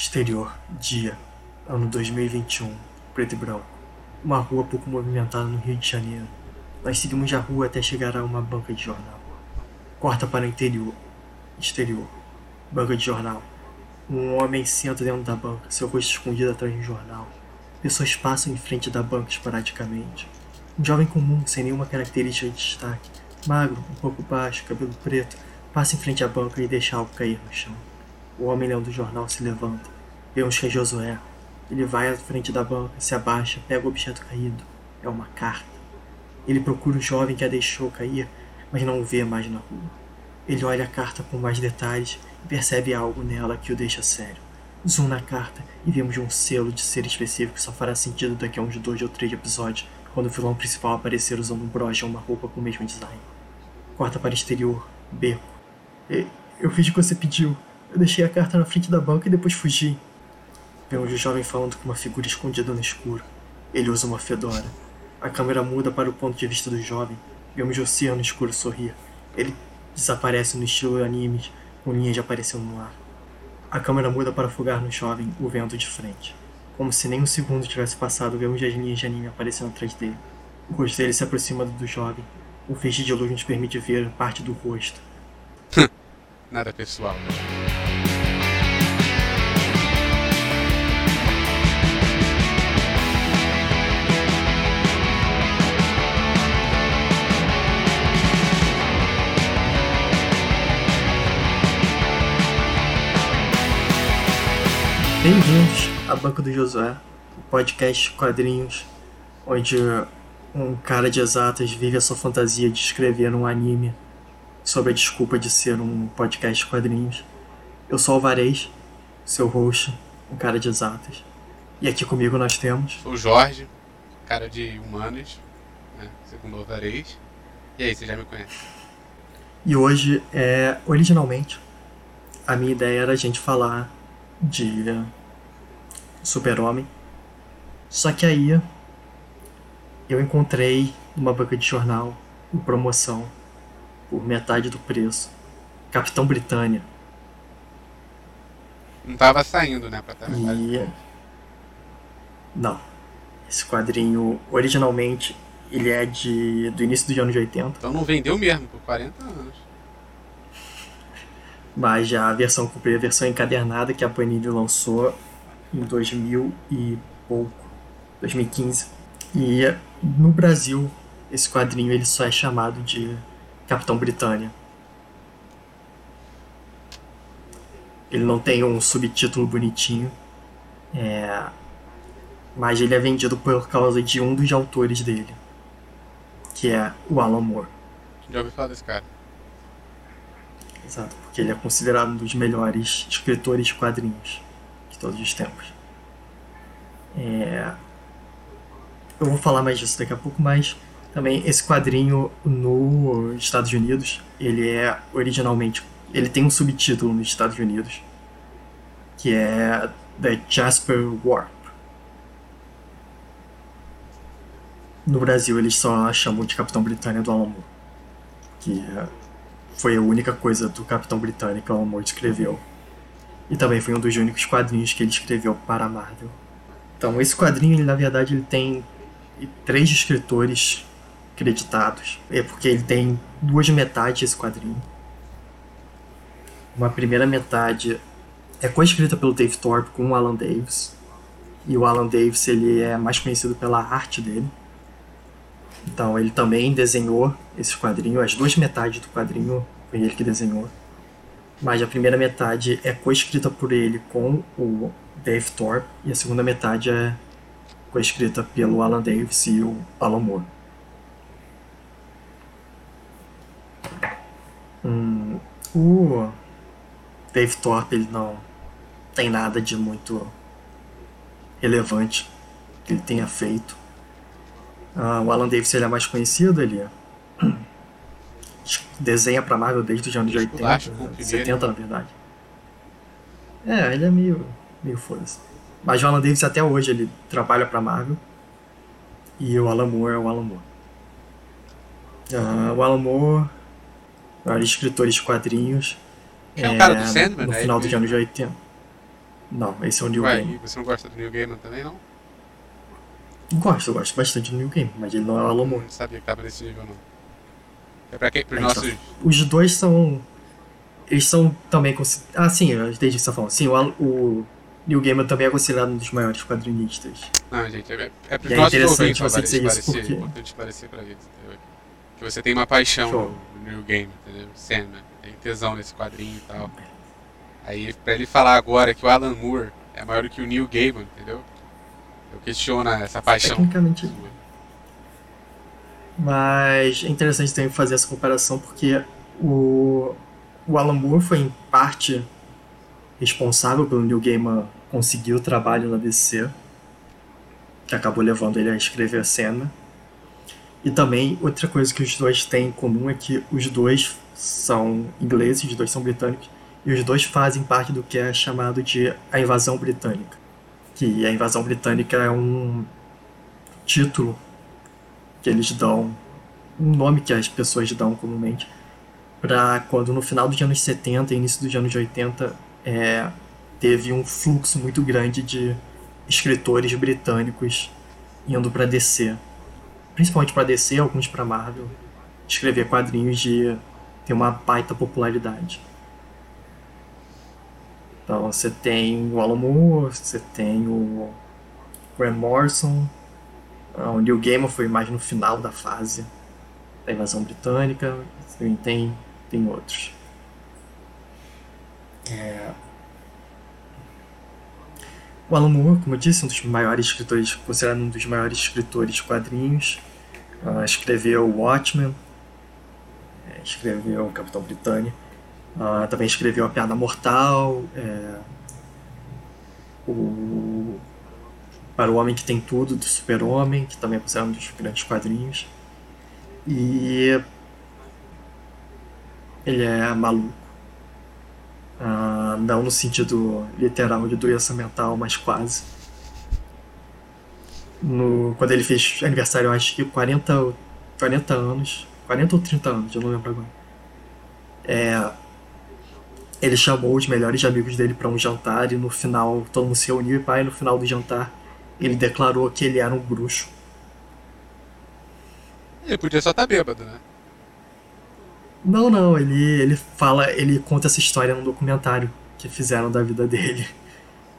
Exterior, dia, ano 2021, preto e branco. Uma rua pouco movimentada no Rio de Janeiro. Nós seguimos a rua até chegar a uma banca de jornal. Corta para o interior, exterior, banca de jornal. Um homem senta dentro da banca, seu rosto escondido atrás de um jornal. Pessoas passam em frente da banca esporadicamente. Um jovem comum, sem nenhuma característica de destaque, magro, um pouco baixo, cabelo preto, passa em frente à banca e deixa algo cair no chão. O homem lendo o jornal se levanta. Vemos que é Josué. Ele vai à frente da banca, se abaixa, pega o objeto caído. É uma carta. Ele procura o jovem que a deixou cair, mas não o vê mais na rua. Ele olha a carta com mais detalhes e percebe algo nela que o deixa sério. Zoom na carta e vemos um selo de ser específico que só fará sentido daqui a uns dois ou três episódios, quando o vilão principal aparecer usando um broche ou uma roupa com o mesmo design. Corta para exterior, beco. Eu fiz o que você pediu. Eu deixei a carta na frente da banca e depois fugi. Vemos o jovem falando com uma figura escondida no escuro. Ele usa uma fedora. A câmera muda para o ponto de vista do jovem. Vemos o oceano escuro sorrir. Ele desaparece no estilo anime, com linhas aparecendo no ar. A câmera muda para afogar no jovem o vento de frente. Como se nem um segundo tivesse passado, vemos as linhas de anime aparecendo atrás dele. O rosto dele se aproxima do jovem. O feixe de luz nos permite ver parte do rosto. Nada pessoal. Bem-vindos à Banco do Josué, o podcast quadrinhos, onde um cara de exatas vive a sua fantasia de escrever um anime sob a desculpa de ser um podcast quadrinhos. Eu sou Alvarez, seu host, um cara de exatas. E aqui comigo nós temos. Sou o Jorge, cara de humanas, né? segundo o Alvarez. E aí, você já me conhece? E hoje, é, originalmente, a minha ideia era a gente falar de Super-Homem. Só que aí eu encontrei numa banca de jornal, em promoção, por metade do preço, Capitão Britânia. Não tava saindo, né, pra estar e... Não. Esse quadrinho, originalmente, ele é de do início dos anos 80. Então não vendeu mesmo, por 40 anos. Mas já a versão comprei a versão encadernada que a Panini lançou em 2000 e pouco, 2015. E no Brasil, esse quadrinho ele só é chamado de Capitão Britânia. Ele não tem um subtítulo bonitinho, é... mas ele é vendido por causa de um dos autores dele, que é o Alan Moore. Já ouvi falar desse cara. Exato, porque ele é considerado um dos melhores escritores de quadrinhos de todos os tempos. É... Eu vou falar mais disso daqui a pouco, mas também esse quadrinho nos Estados Unidos, ele é originalmente, ele tem um subtítulo nos Estados Unidos, que é The Jasper Warp. No Brasil eles só chamam de Capitão Britânia do Alan Moore, que foi a única coisa do Capitão Britânico que o Alan Moore escreveu. E também foi um dos únicos quadrinhos que ele escreveu para a Marvel. Então, esse quadrinho, ele, na verdade, ele tem três escritores creditados. É porque ele tem duas metades esse quadrinho. Uma primeira metade é co-escrita pelo Dave Thorpe com o Alan Davis. E o Alan Davis ele é mais conhecido pela arte dele. Então ele também desenhou esse quadrinho, as duas metades do quadrinho foi ele que desenhou. Mas a primeira metade é coescrita por ele com o Dave Thorpe e a segunda metade é coescrita pelo Alan Davis e o Alan Moore. Hum, o Dave Thorpe ele não tem nada de muito relevante que ele tenha feito. Uh, o Alan Davis ele é mais conhecido, ele desenha para Marvel desde os anos 80, 70 na verdade. É, ele é meio, meio foda-se. Mas o Alan Davis até hoje ele trabalha para Marvel. E o Alan Moore é o Alan Moore. Uh, o Alan Moore era escritor de quadrinhos. É o cara do Sandman, No né? final dos anos 80. Não, esse é o New Ué, Game. e você não gosta do New Gaiman também, não? Gosto, eu gosto bastante do New Game, mas ele não é o Alan Moore. Não sabia que tava nesse nível, não. É pra quem? Pros É, nossos... Os dois são. Eles são também. Ah, sim, eu entendi o que você tá falando. Sim, o, o New Gamer também é considerado um dos maiores quadrinistas. Não, gente, é, é é nossos interessante você dizer isso porque- É importante esclarecer pra eles, entendeu? Que você tem uma paixão Show. no New Game, entendeu? Sandman. Tem tesão nesse quadrinho e tal. Aí, pra ele falar agora que o Alan Moore é maior do que o Neil Gaiman, entendeu? Eu questiono essa paixão. Tecnicamente. Mas é interessante também fazer essa comparação porque o, o Alan Moore foi em parte responsável pelo Neil Gaiman conseguir o trabalho na DC, que acabou levando ele a escrever a cena. E também outra coisa que os dois têm em comum é que os dois são ingleses, os dois são britânicos, e os dois fazem parte do que é chamado de a invasão britânica. Que a invasão britânica é um título que eles dão, um nome que as pessoas dão comumente, para quando no final dos anos 70 e início dos anos 80 é, teve um fluxo muito grande de escritores britânicos indo para DC, principalmente para DC, alguns para Marvel, escrever quadrinhos de ter uma baita popularidade. Então você tem o Alan Moore, você tem o Grant Morrison, o Neil Gaiman foi mais no final da fase da invasão britânica, tem, tem outros. É... O Alan Moore, como eu disse, um dos maiores escritores, considerado um dos maiores escritores de quadrinhos, ah, escreveu Watchmen, é, escreveu Capitão Britânia, ah, também escreveu A Piada Mortal, é, o para o Homem que Tem Tudo, do Super-Homem, que também é considerado um dos grandes quadrinhos. E ele é maluco. Ah, não no sentido literal de doença mental, mas quase. No, quando ele fez aniversário, acho que 40, 40 anos, 40 ou 30 anos, eu não lembro agora. É, ele chamou os melhores amigos dele para um jantar e no final todo mundo se reuniu e pai, no final do jantar ele declarou que ele era um bruxo. Ele podia só estar bêbado, né? Não, não, ele, ele fala, ele conta essa história num documentário que fizeram da vida dele.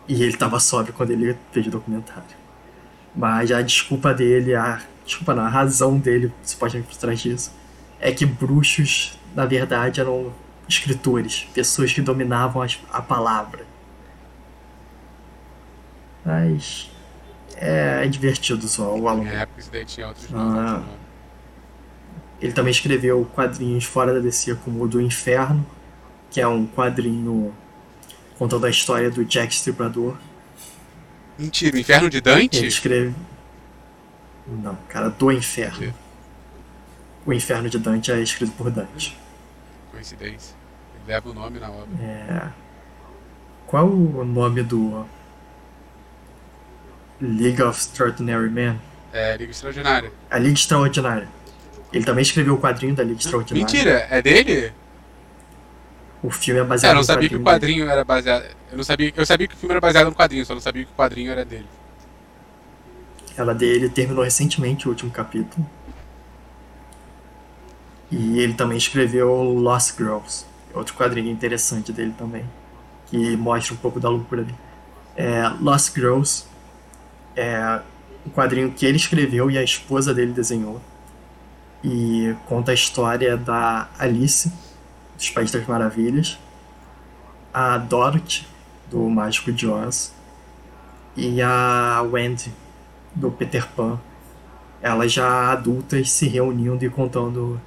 E ele tava sóbrio quando ele fez o documentário. Mas a desculpa dele, a desculpa não, a razão dele, supostamente por trás disso, é que bruxos, na verdade, eram escritores, pessoas que dominavam as- a palavra. Mas é, é divertido só o época isso daí tinha outros Ah. Ele também escreveu quadrinhos fora da DC, como o do Inferno, que é um quadrinho contando a história do Jack Stripador. Mentira, o Inferno de Ele Dante? escreve. Não, cara, do Inferno. O Inferno de Dante é escrito por Dante. Coincidência. Ele leva o nome na obra. É... Qual o nome do League of Extraordinary Men? É, Liga Extraordinária. A Liga Extraordinária. Ele também escreveu o quadrinho da Liga Extraordinária. Mentira, é dele? O filme é É, baseado eu não no sabia que o quadrinho quadrinho era baseado. Eu não sabia. Eu sabia que o filme era baseado no quadrinho, só não sabia que o quadrinho era dele. Ela dele terminou recentemente o último capítulo. E ele também escreveu Lost Girls, outro quadrinho interessante dele também, que mostra um pouco da loucura dele. É, Lost Girls é um quadrinho que ele escreveu e a esposa dele desenhou. E conta a história da Alice, dos Países das Maravilhas, a Dorothy, do Mágico de Oz, e a Wendy, do Peter Pan, elas já adultas se reunindo e contando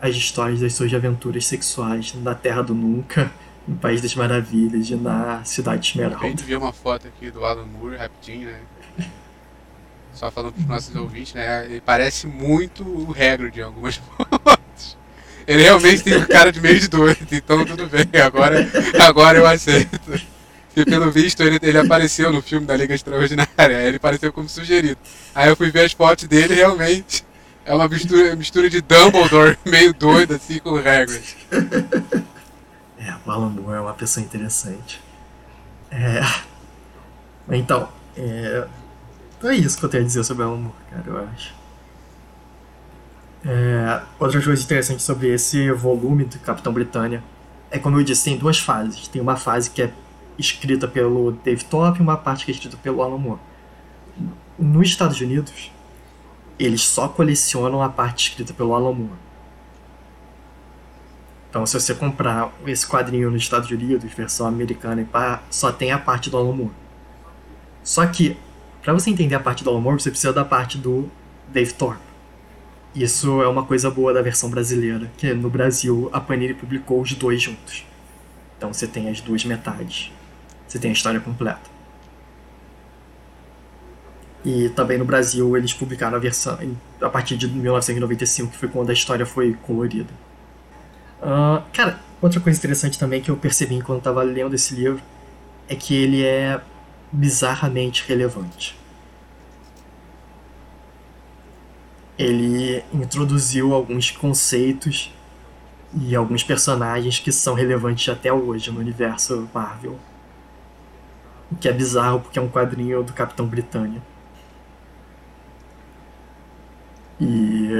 as histórias das suas aventuras sexuais na Terra do Nunca, no País das Maravilhas e na Cidade A Esmeralda. gente viu uma foto aqui do Alan Moore rapidinho, né? Só falando pros nossos ouvintes, né? Ele parece muito o Hagrid em algumas fotos. Ele realmente tem um cara de meio de doido, então tudo bem, agora, agora eu aceito. E pelo visto ele, ele apareceu no filme da Liga Extraordinária, ele apareceu como sugerido. Aí eu fui ver as fotos dele realmente é uma mistura, mistura de Dumbledore meio doido assim com o Hagrid. É, o Alan Moore é uma pessoa interessante. É, Então, é, é isso que eu tenho a dizer sobre Alan Moore, cara, eu acho. É, outra coisa interessante sobre esse volume do Capitão Britânia é, como eu disse, tem duas fases. Tem uma fase que é escrita pelo Dave Top e uma parte que é escrita pelo Alan Moore. Nos Estados Unidos, eles só colecionam a parte escrita pelo Alan Moore. Então, se você comprar esse quadrinho nos Estados Unidos, versão americana só tem a parte do Alan Moore. Só que, para você entender a parte do Alan Moore, você precisa da parte do Dave Thorpe. Isso é uma coisa boa da versão brasileira, que no Brasil a Panini publicou os dois juntos. Então você tem as duas metades. Você tem a história completa. E também no Brasil eles publicaram a versão a partir de 1995, que foi quando a história foi colorida. Uh, cara, outra coisa interessante também que eu percebi enquanto estava lendo esse livro é que ele é bizarramente relevante. ele introduziu alguns conceitos e alguns personagens que são relevantes até hoje no universo Marvel. O que é bizarro porque é um quadrinho do Capitão Britânia. E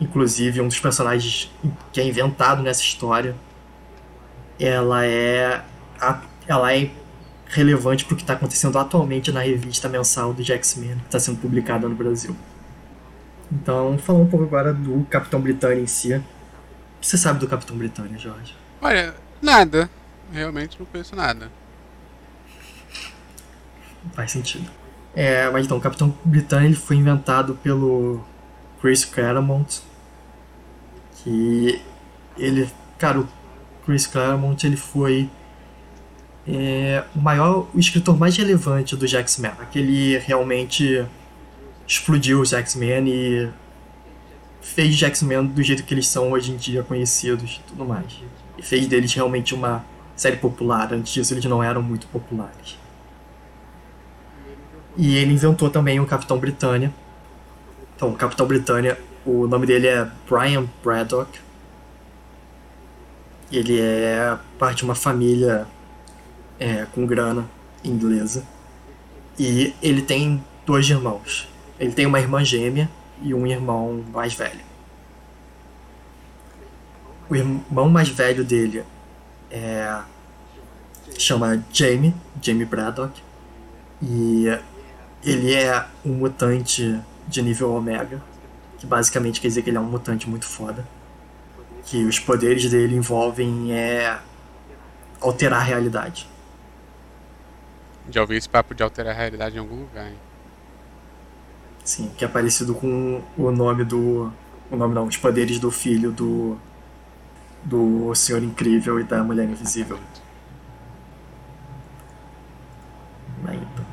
inclusive um dos personagens que é inventado nessa história, ela é ela é relevante para o que está acontecendo atualmente na revista mensal do X-Men, que está sendo publicada no Brasil. Então, falar um pouco agora do Capitão Britânia em si. O que você sabe do Capitão Britânia, Jorge? Olha, nada. Realmente não conheço nada. Faz sentido. É, mas então, o Capitão Britânia ele foi inventado pelo Chris Claremont. Que ele. Cara, o Chris Claremont ele foi é, o maior, o escritor mais relevante do X-Men. Aquele realmente explodiu os X-Men e fez os X-Men do jeito que eles são hoje em dia conhecidos e tudo mais. E fez deles realmente uma série popular. Antes disso eles não eram muito populares. E ele inventou também o Capitão Britânia. Então, o Capitão Britânia, o nome dele é Brian Braddock. Ele é parte de uma família é, com grana inglesa. E ele tem dois irmãos. Ele tem uma irmã gêmea e um irmão mais velho. O irmão mais velho dele é chama Jamie, Jamie Braddock, e ele é um mutante de nível Omega, que basicamente quer dizer que ele é um mutante muito foda. Que os poderes dele envolvem é alterar a realidade. Já ouvi esse papo de alterar a realidade em algum lugar, hein? Sim, que é parecido com o nome do. O nome não, os poderes do filho do. Do Senhor Incrível e da Mulher Invisível. Então.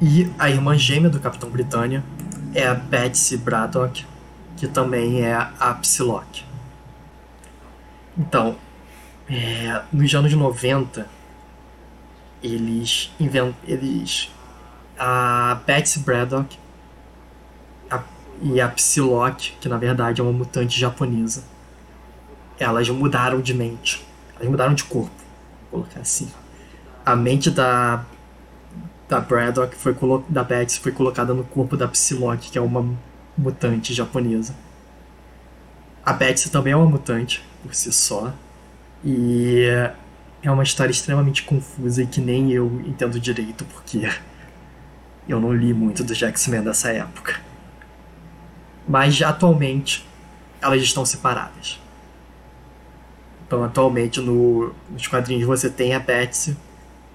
E a irmã gêmea do Capitão Britânia é a Betsy Braddock, que também é a Psylocke. Então, é, nos anos 90, eles inventam. Eles, a Betsy Braddock e a Psylocke, que na verdade é uma mutante japonesa, elas mudaram de mente. Elas mudaram de corpo, vou colocar assim. A mente da da Braddock foi da Betsy foi colocada no corpo da Psylocke, que é uma mutante japonesa. A Betsy também é uma mutante por si só. E é uma história extremamente confusa e que nem eu entendo direito, porque eu não li muito do X-Men dessa época mas atualmente elas estão separadas. Então, atualmente no, nos quadrinhos você tem a Betsy,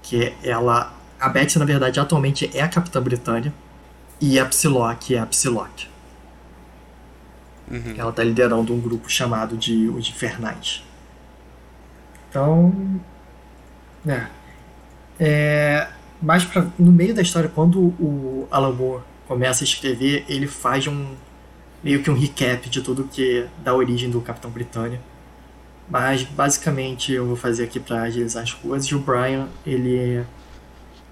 que ela. A Betsy, na verdade, atualmente é a Capitã Britânia, e a Psylocke é a Psylocke. Uhum. Ela está liderando um grupo chamado de Os Infernais. Então. É. é mais pra, no meio da história, quando o Alan Moore começa a escrever, ele faz um meio que um recap de tudo que da origem do Capitão Britânia. Mas basicamente eu vou fazer aqui para agilizar as coisas. O Brian, ele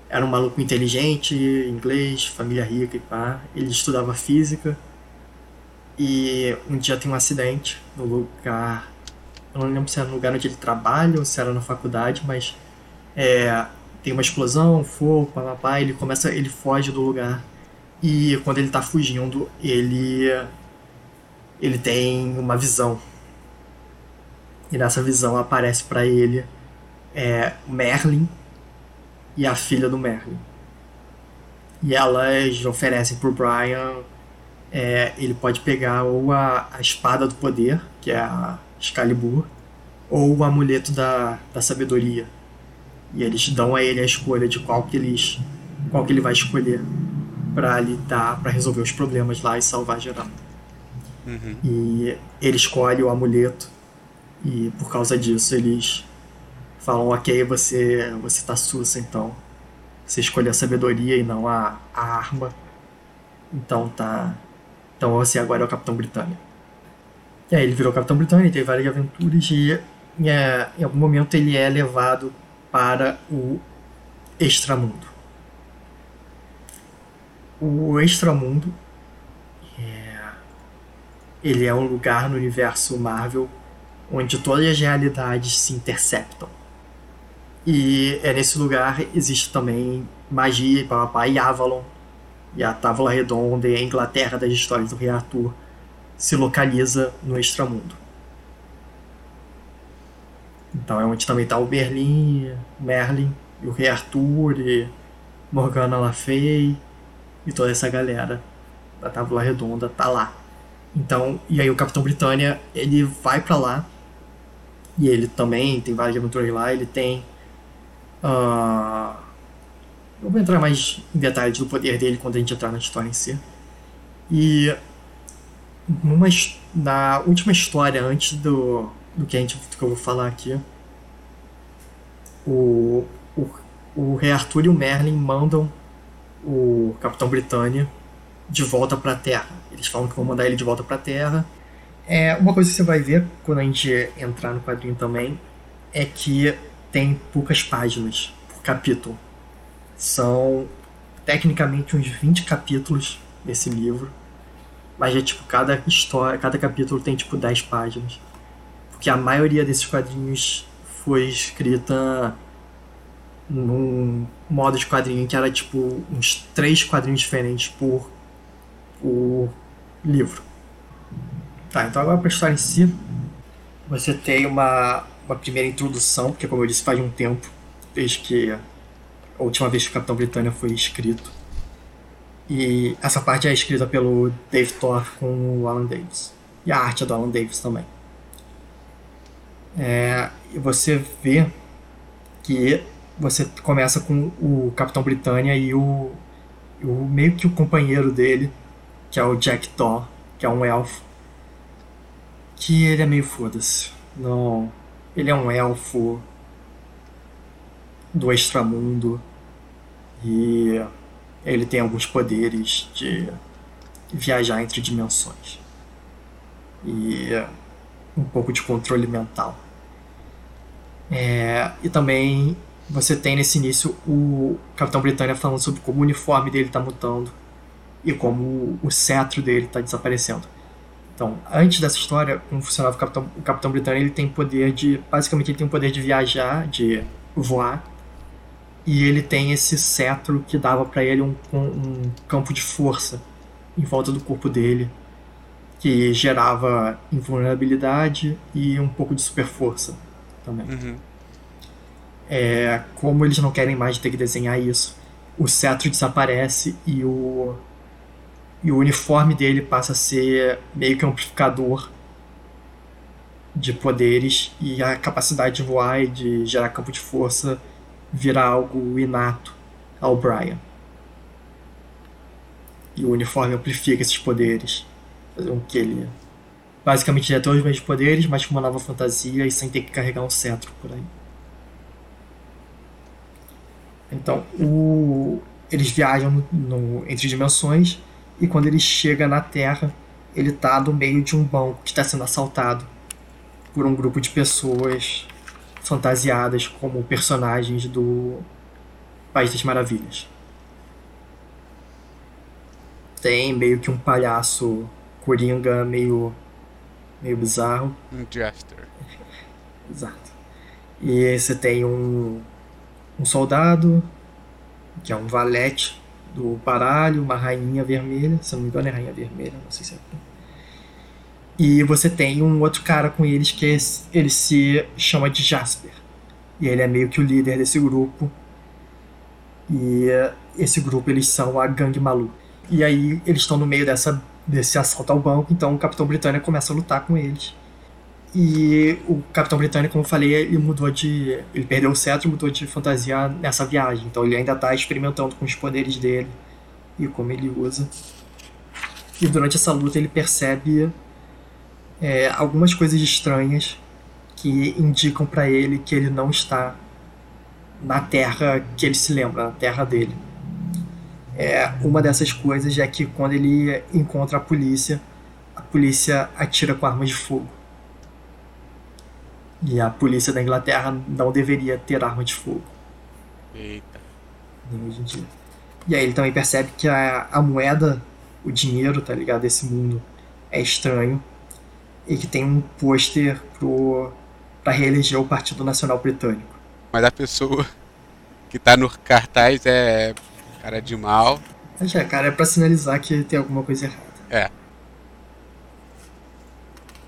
era um maluco inteligente, inglês, família rica e pá. Ele estudava física. E um dia tem um acidente no lugar. Eu não lembro se era no lugar onde ele trabalha ou se era na faculdade, mas é, tem uma explosão, fogo, papapá, ele começa, ele foge do lugar. E quando ele tá fugindo, ele ele tem uma visão. E nessa visão aparece para ele é, Merlin e a filha do Merlin. E elas oferecem pro Brian. É, ele pode pegar ou a, a espada do poder, que é a Excalibur, ou o amuleto da, da sabedoria. E eles dão a ele a escolha de qual que eles qual que ele vai escolher para lidar, para resolver os problemas lá e salvar geral. Uhum. E ele escolhe o amuleto e por causa disso eles falam, ok, você você tá sussa então. Você escolheu a sabedoria e não a, a arma. Então tá. Então você agora é o Capitão Britânia. E aí ele virou Capitão Britânia, e teve várias aventuras e é, em algum momento ele é levado para o extramundo. O extramundo é, ele é um lugar no universo Marvel onde todas as realidades se interceptam. E é nesse lugar existe também magia, papapá, e Avalon, e a Távola Redonda e a Inglaterra das histórias do Rei Arthur se localiza no extramundo. Então é onde também está o Berlim, Merlin, o Rei Arthur, e Morgana Le Fay, e toda essa galera da Távola Redonda tá lá. Então, e aí o Capitão Britânia, ele vai para lá, e ele também tem várias aventuras lá, ele tem Uh, eu vou entrar mais em detalhes do poder dele quando a gente entrar na história em si. E numa, na última história, antes do, do que, a gente, do que eu vou falar aqui, o, o, o Rei Arthur e o Merlin mandam o Capitão Britânia de volta para a Terra. Eles falam que vão mandar ele de volta para a Terra. É, uma coisa que você vai ver quando a gente entrar no quadrinho também é que tem poucas páginas por capítulo. São tecnicamente uns 20 capítulos desse livro. Mas é tipo, cada história, cada capítulo tem tipo 10 páginas. Porque a maioria desses quadrinhos foi escrita num modo de quadrinho que era tipo uns três quadrinhos diferentes por, por livro. Tá, então agora para a história em si, você tem uma, uma primeira introdução, porque como eu disse faz um tempo, desde que a última vez que o Capitão Britânia foi escrito. E essa parte é escrita pelo Dave Thor com o Alan Davis. E a arte é do Alan Davis também. É, e você vê que você começa com o Capitão Britânia e o, o meio que o companheiro dele, que é o Jack Thor, que é um elfo, que ele é meio foda-se. Não, ele é um elfo do extramundo e ele tem alguns poderes de viajar entre dimensões e um pouco de controle mental. É, e também você tem nesse início o Capitão Britânia falando sobre como o uniforme dele está mutando e como o cetro dele está desaparecendo. Então, antes dessa história, como funcionava o Capitão, o Capitão Britânia, ele tem poder de. Basicamente, ele tem o poder de viajar, de voar. E ele tem esse cetro que dava para ele um, um campo de força em volta do corpo dele, que gerava invulnerabilidade e um pouco de super força também. Uhum. É, como eles não querem mais ter que desenhar isso, o cetro desaparece e o e o uniforme dele passa a ser meio que um amplificador de poderes e a capacidade de voar e de gerar campo de força virar algo inato ao Brian. E o uniforme amplifica esses poderes, fazendo com que ele basicamente tenha todos os mesmos poderes, mas com uma nova fantasia e sem ter que carregar um cetro por aí. Então, o... eles viajam no, entre dimensões e quando ele chega na Terra, ele está no meio de um banco que está sendo assaltado por um grupo de pessoas fantasiadas como personagens do País das Maravilhas. Tem meio que um palhaço coringa meio meio bizarro. Um Jester. Exato. E você tem um um soldado, que é um valete do baralho, uma rainha vermelha, se não me engano é rainha vermelha, não sei se é. E você tem um outro cara com eles que é ele se chama de Jasper. E ele é meio que o líder desse grupo. E esse grupo eles são a Gangue Malu. E aí eles estão no meio dessa, desse assalto ao banco, então o Capitão Britânia começa a lutar com eles. E o Capitão Britânia, como eu falei, ele mudou de. Ele perdeu o cetro e mudou de fantasia nessa viagem. Então ele ainda está experimentando com os poderes dele e como ele usa. E durante essa luta ele percebe é, algumas coisas estranhas que indicam para ele que ele não está na terra que ele se lembra, na terra dele. É, uma dessas coisas é que quando ele encontra a polícia, a polícia atira com armas de fogo. E a polícia da Inglaterra não deveria ter arma de fogo. Eita. Nem hoje em dia. E aí ele também percebe que a, a moeda, o dinheiro, tá ligado? Desse mundo é estranho. E que tem um pôster pro, pra reeleger o Partido Nacional Britânico. Mas a pessoa que tá no cartaz é cara de mal. Mas é, cara, é pra sinalizar que tem alguma coisa errada. É.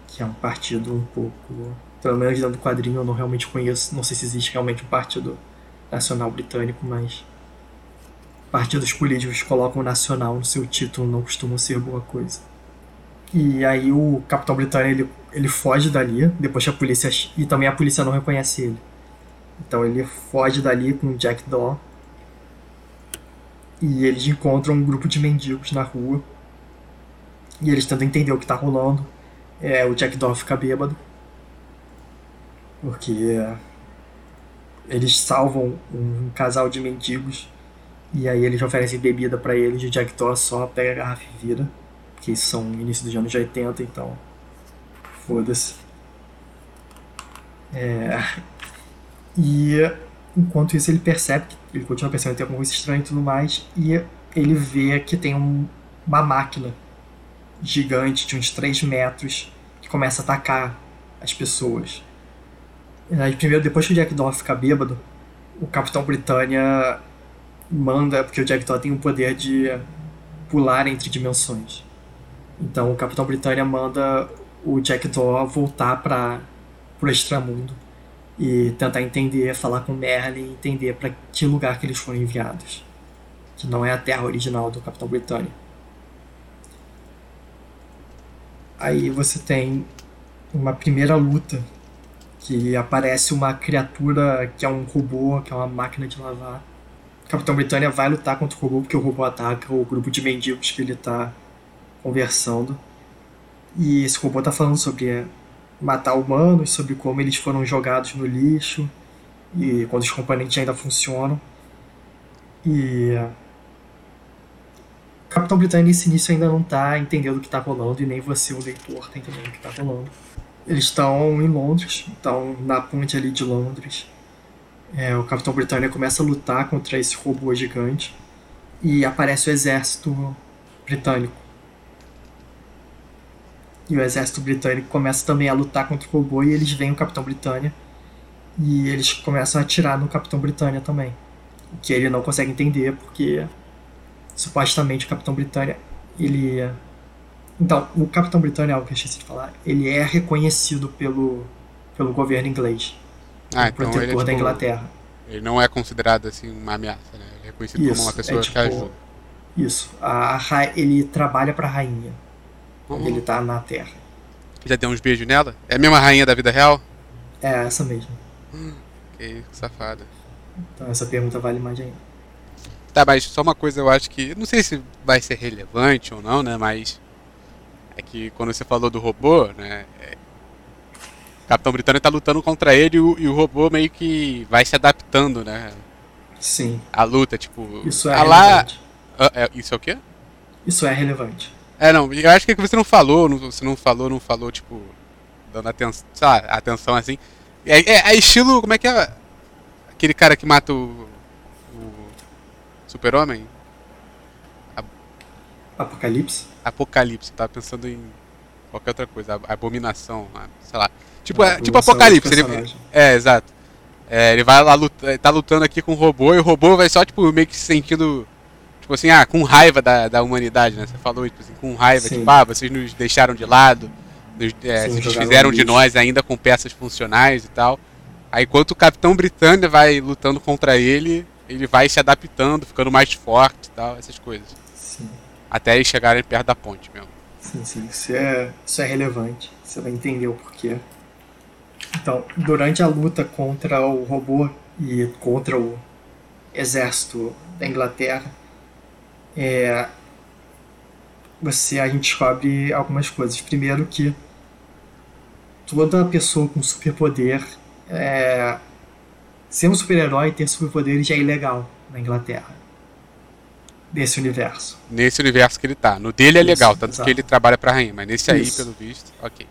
Que é um partido um pouco pelo menos dentro do quadrinho eu não realmente conheço, não sei se existe realmente um partido nacional britânico, mas partidos políticos colocam nacional no seu título não costumam ser boa coisa. E aí o Capitão Britânia ele, ele foge dali, depois que a polícia. E também a polícia não reconhece ele. Então ele foge dali com o Jack Daw. E eles encontram um grupo de mendigos na rua. E eles tentam entender o que está rolando. É, o Jack Daw fica bêbado porque eles salvam um casal de mendigos e aí eles oferecem bebida para eles e o Jack Thor só pega a garrafa e vira, porque são início dos anos 80, então foda-se. É... E enquanto isso ele percebe, ele continua percebendo que tem alguma coisa estranha e tudo mais, e ele vê que tem um, uma máquina gigante de uns 3 metros que começa a atacar as pessoas. Primeiro, depois que o Jack Daw fica bêbado, o Capitão Britânia manda, porque o Jack Daw tem o poder de pular entre dimensões. Então o Capitão Britânia manda o Jack Daw voltar para o extramundo e tentar entender, falar com Merlin e entender para que lugar que eles foram enviados. Que não é a terra original do Capitão Britânia. Aí você tem uma primeira luta que aparece uma criatura que é um robô, que é uma máquina de lavar. O Capitão Britânia vai lutar contra o robô porque o robô ataca o grupo de mendigos que ele está conversando. E esse robô está falando sobre matar humanos, sobre como eles foram jogados no lixo e quando os componentes ainda funcionam. E o Capitão Britânia nesse início ainda não está entendendo o que está rolando e nem você, o leitor, está entendendo o que está rolando. Eles estão em Londres, estão na ponte ali de Londres. É, o Capitão Britânia começa a lutar contra esse robô gigante e aparece o exército britânico. E o exército britânico começa também a lutar contra o robô e eles veem o Capitão Britânia e eles começam a atirar no Capitão Britânia também. O que ele não consegue entender porque supostamente o Capitão Britânia ele então, o Capitão Britânia, algo que eu esqueci de falar, ele é reconhecido pelo, pelo governo inglês. Ah, então protetor ele é, tipo, da Inglaterra. Ele não é considerado assim uma ameaça, né? Ele é reconhecido Isso, como uma pessoa é, tipo, que ajuda. Isso. A, a, ele trabalha pra rainha. Quando Uhum. ele tá na Terra. Já deu uns beijos nela? É a mesma rainha da vida real? É essa mesmo. Que safada. Então essa pergunta vale mais ainda. Tá, mas só uma coisa eu acho que. Não sei se vai ser relevante ou não, né? Mas. É que quando você falou do robô, né? é, o Capitão Britânico tá lutando contra ele e o, e o robô meio que vai se adaptando, né? Sim, A luta, tipo. isso é ah lá. relevante. Ah, é, isso é o quê? Isso é relevante. É, não, eu acho que você não falou, não- você não falou, não falou, tipo, dando atenção, atenção assim. É, é, é estilo, como é que é? Aquele cara que mata o, o super-homem? Apocalipse? Apocalipse, tava pensando em qualquer outra coisa, abominação, ah, sei lá. Tipo, A é, tipo Apocalipse, ele, é, exato. É, ele vai lá lutar, tá lutando aqui com o robô e o robô vai só, tipo, meio que se sentindo. Tipo assim, ah, com raiva da, da humanidade, né? Você falou, tipo assim, com raiva, Sim. tipo, ah, vocês nos deixaram de lado, nos, é, Sim, desfizeram no de nós ainda com peças funcionais e tal. Aí enquanto o Capitão Britânia vai lutando contra ele, ele vai se adaptando, ficando mais forte e tal, essas coisas. Sim, Até eles chegarem perto da ponte mesmo. sim, sim. Isso é, isso é relevante. Você vai entender o porquê. Então, durante a luta contra o robô e contra o exército da Inglaterra, é, você a gente descobre algumas coisas. Primeiro que toda pessoa com superpoder é, ser um super-herói e ter superpoderes já é ilegal na Inglaterra. Desse universo. Nesse universo que ele tá. No dele é Isso, legal, tanto exato. que ele trabalha pra rainha, mas nesse aí, Isso. pelo visto, ok.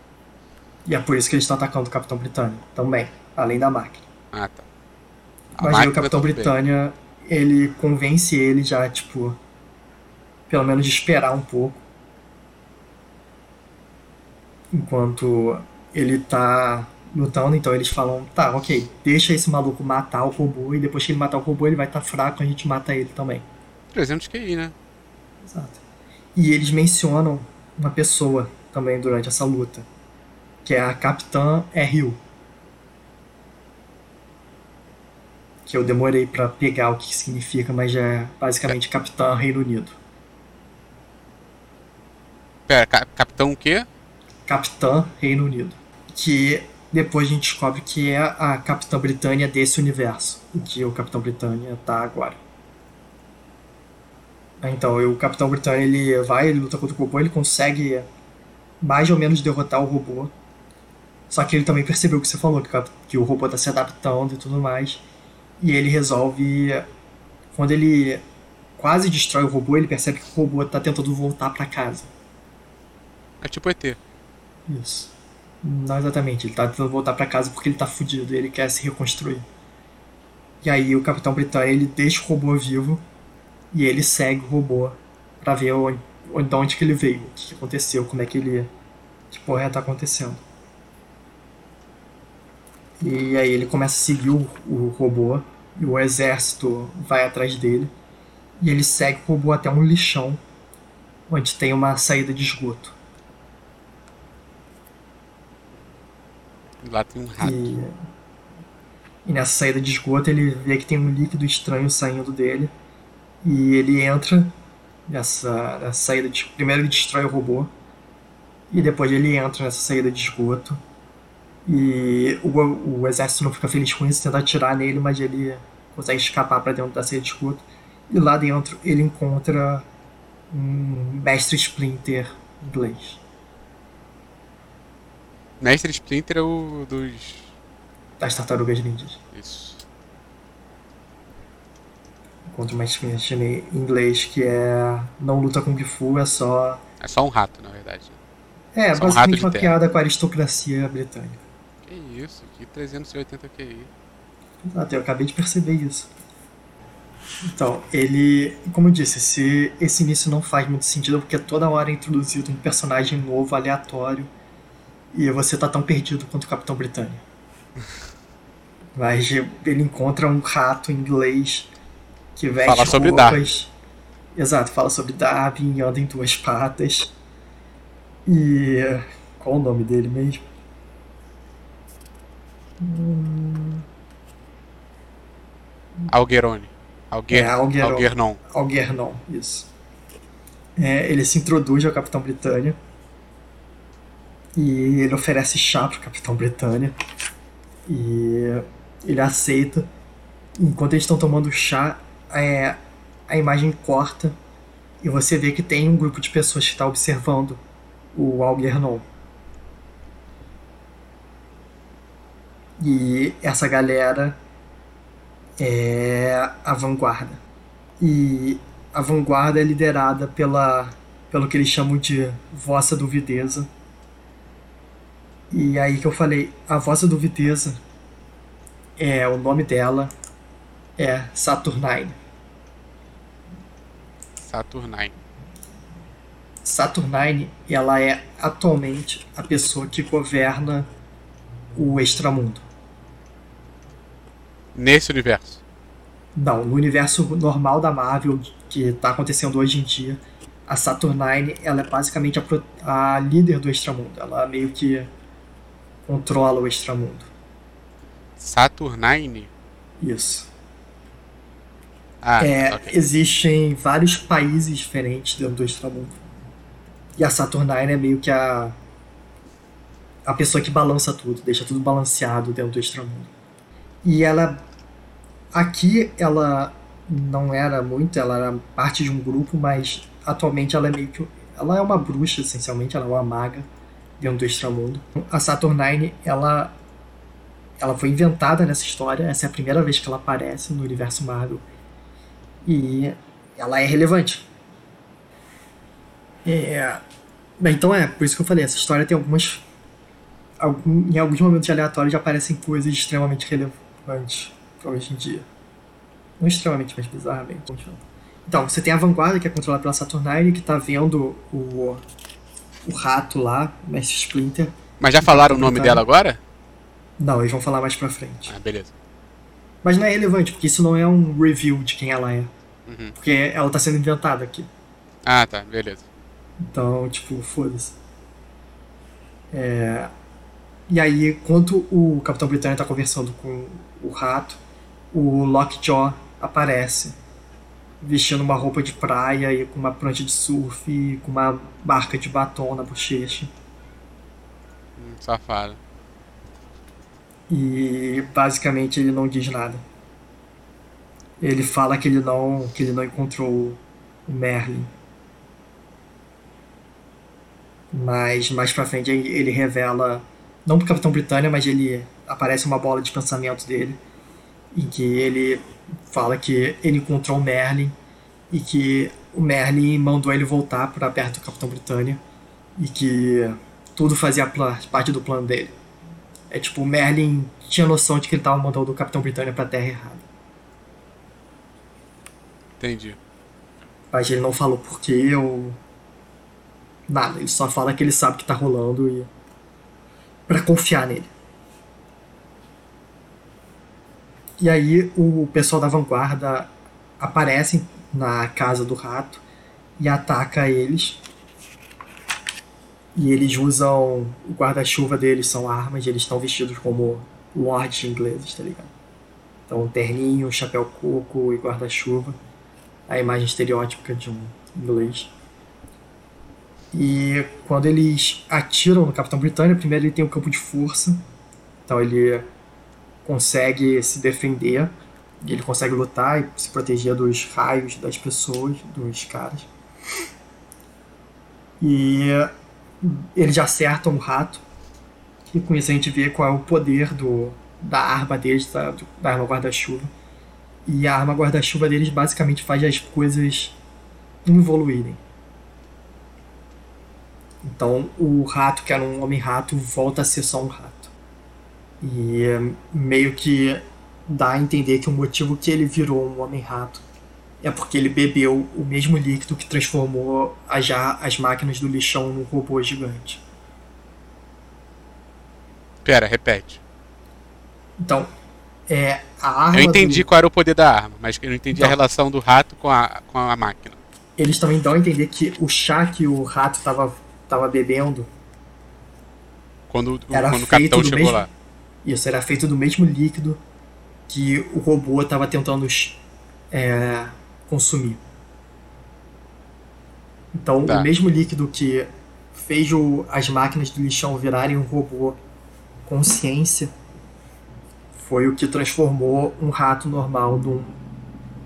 E é por isso que eles estão atacando o Capitão Britânia também, além da máquina. Ah, tá. A Mas aí o Capitão tudo bem. Britânia, ele convence ele já, tipo, pelo menos de esperar um pouco. Enquanto ele tá lutando, então eles falam, tá, ok, deixa esse maluco matar o robô e depois que ele matar o robô ele vai estar fraco, a gente mata ele também. 300 QI, né? Exato. E eles mencionam uma pessoa também durante essa luta, que é a Capitã R.U. Que eu demorei pra pegar o que significa, mas é basicamente Capitã Reino Unido. Pera, ca- Capitão o quê? Capitã Reino Unido. Que depois a gente descobre que é a Capitã Britânia desse universo, em que o Capitão Britânia tá agora. Então, o Capitão Britânia ele vai, ele luta contra o robô, ele consegue mais ou menos derrotar o robô. Só que ele também percebeu o que você falou, que o robô tá se adaptando e tudo mais. E ele resolve. Quando ele quase destrói o robô, ele percebe que o robô tá tentando voltar pra casa. É tipo ET. Isso. Não exatamente, ele tá tentando voltar pra casa porque ele tá fudido e ele quer se reconstruir. E aí o Capitão Britânia ele deixa o robô vivo e ele segue o robô pra ver onde, de onde que ele veio, o que aconteceu, como é que ele. que porra tá acontecendo. E aí ele começa a seguir o, o robô e o exército vai atrás dele. E ele segue o robô até um lixão onde tem uma saída de esgoto. Lá tem um rato. E, e nessa saída de esgoto ele vê que tem um líquido estranho saindo dele. E ele entra nessa, nessa saída de. Primeiro ele destrói o robô. E depois ele entra nessa saída de esgoto. E o, o exército não fica feliz com isso, tenta atirar nele, mas ele consegue escapar para dentro da saída de esgoto. E lá dentro ele encontra um mestre Splinter inglês. Mestre Splinter é o dos. Das tartarugas ninjas. Isso. contra uma experiência em inglês que é não luta com Gifu, é só. É só um rato, na verdade. É, Só um basicamente de uma terra. piada com a aristocracia britânica. Que isso, que 380 QI. Exato, eu acabei de perceber isso. Então, ele. Como eu disse, esse, esse início não faz muito sentido porque toda hora é introduzido um personagem novo, aleatório, e você tá tão perdido quanto o Capitão Britânia. Mas ele encontra um rato inglês que veste Fala sobre roupas. Exato, fala sobre Darwin, anda em duas patas. E. Qual o nome dele mesmo? Algerone. Alger... É, Algeron. Algernon. Algernon, isso. É, ele se introduz ao Capitão Britânia e ele oferece chá pro Capitão Britânia e ele aceita. Enquanto eles estão tomando chá, é, a imagem corta e você vê que tem um grupo de pessoas que está observando o Algernon. E essa galera é a vanguarda. E a vanguarda é liderada pela, pelo que eles chamam de Vossa Duvideza. E aí que eu falei, a Vossa Duvideza é o nome dela é Saturnine. Saturnine. Saturnine, ela é atualmente a pessoa que governa o extramundo. Nesse universo. Não, no universo normal da Marvel, que tá acontecendo hoje em dia, a Saturnine, ela é basicamente a, a líder do extramundo. Ela meio que controla o extramundo. Saturnine? Isso. Ah, É, ok. Existem vários países diferentes dentro do extramundo. E a Saturnine é meio que a a pessoa que balança tudo, deixa tudo balanceado dentro do extramundo. E ela aqui ela não era muito, ela era parte de um grupo, mas atualmente ela é meio que ela é uma bruxa essencialmente, ela é uma maga dentro do extramundo. A Saturnine, ela ela foi inventada nessa história, essa é a primeira vez que ela aparece no universo Marvel. E ela é relevante. É, então é, por isso que eu falei, essa história tem algumas. algum- em alguns momentos aleatórios já aparecem coisas extremamente relevantes pra hoje em dia. Não extremamente, mas bizarramente. Então, você tem a vanguarda, que é controlada pela Saturnine, que tá vendo o, o rato lá, o Mestre Splinter. Mas já falaram o nome dela agora? Não, eles vão falar mais pra frente. Ah, beleza. Mas não é relevante, porque isso não é um review de quem ela é. Uhum. Porque ela tá sendo inventada aqui. Ah, tá, beleza. Então, tipo, foda-se. É... E aí, enquanto o Capitão Britânia tá conversando com o rato, o Lockjaw aparece, vestindo uma roupa de praia e com uma prancha de surf e com uma marca de batom na bochecha. Hum, safado. E basicamente ele não diz nada. Ele fala que ele não, que ele não encontrou o Merlin. Mas mais pra frente ele revela, não pro Capitão Britânia, mas ele aparece uma bola de pensamento dele, em que ele fala que ele encontrou o Merlin e que o Merlin mandou ele voltar para perto do Capitão Britânia e que tudo fazia parte do plano dele. É tipo, o Merlin tinha noção de que ele tava mandando o Capitão Britânia pra terra errada. Entendi. Mas ele não falou porquê ou. Nada, ele só fala que ele sabe o que tá rolando e. pra confiar nele. E aí o pessoal da vanguarda aparece na casa do rato e ataca eles. E eles usam. O guarda-chuva deles são armas, e eles estão vestidos como lords ingleses, tá ligado? Então, terninho, chapéu coco e guarda-chuva. A imagem estereótipa de um inglês. E quando eles atiram no Capitão Britânia, primeiro ele tem um campo de força. Então ele consegue se defender. Ele consegue lutar e se proteger dos raios das pessoas, dos caras. E eles acertam o rato. E com isso a gente vê qual é o poder do, da arma deles, da, da arma guarda-chuva. E a arma guarda-chuva deles basicamente faz as coisas evoluírem. Então o rato, que era um homem-rato, volta a ser só um rato. E é meio que dá a entender que o motivo que ele virou um homem-rato é porque ele bebeu o mesmo líquido que transformou as, as máquinas do lixão num robô gigante. Pera, repete. Então, é a arma. Eu entendi do- qual era o poder da arma, mas eu não entendi a Então. relação do rato com a, com a máquina. Eles também dão a entender que o chá que o rato tava, tava bebendo, Quando, o- Era quando o capitão chegou mesmo- lá. Isso era feito do mesmo líquido que o robô tava tentando é, consumir. Então, Tá. o mesmo líquido que fez o- as máquinas do lixão virarem um robô consciência foi o que transformou um rato normal num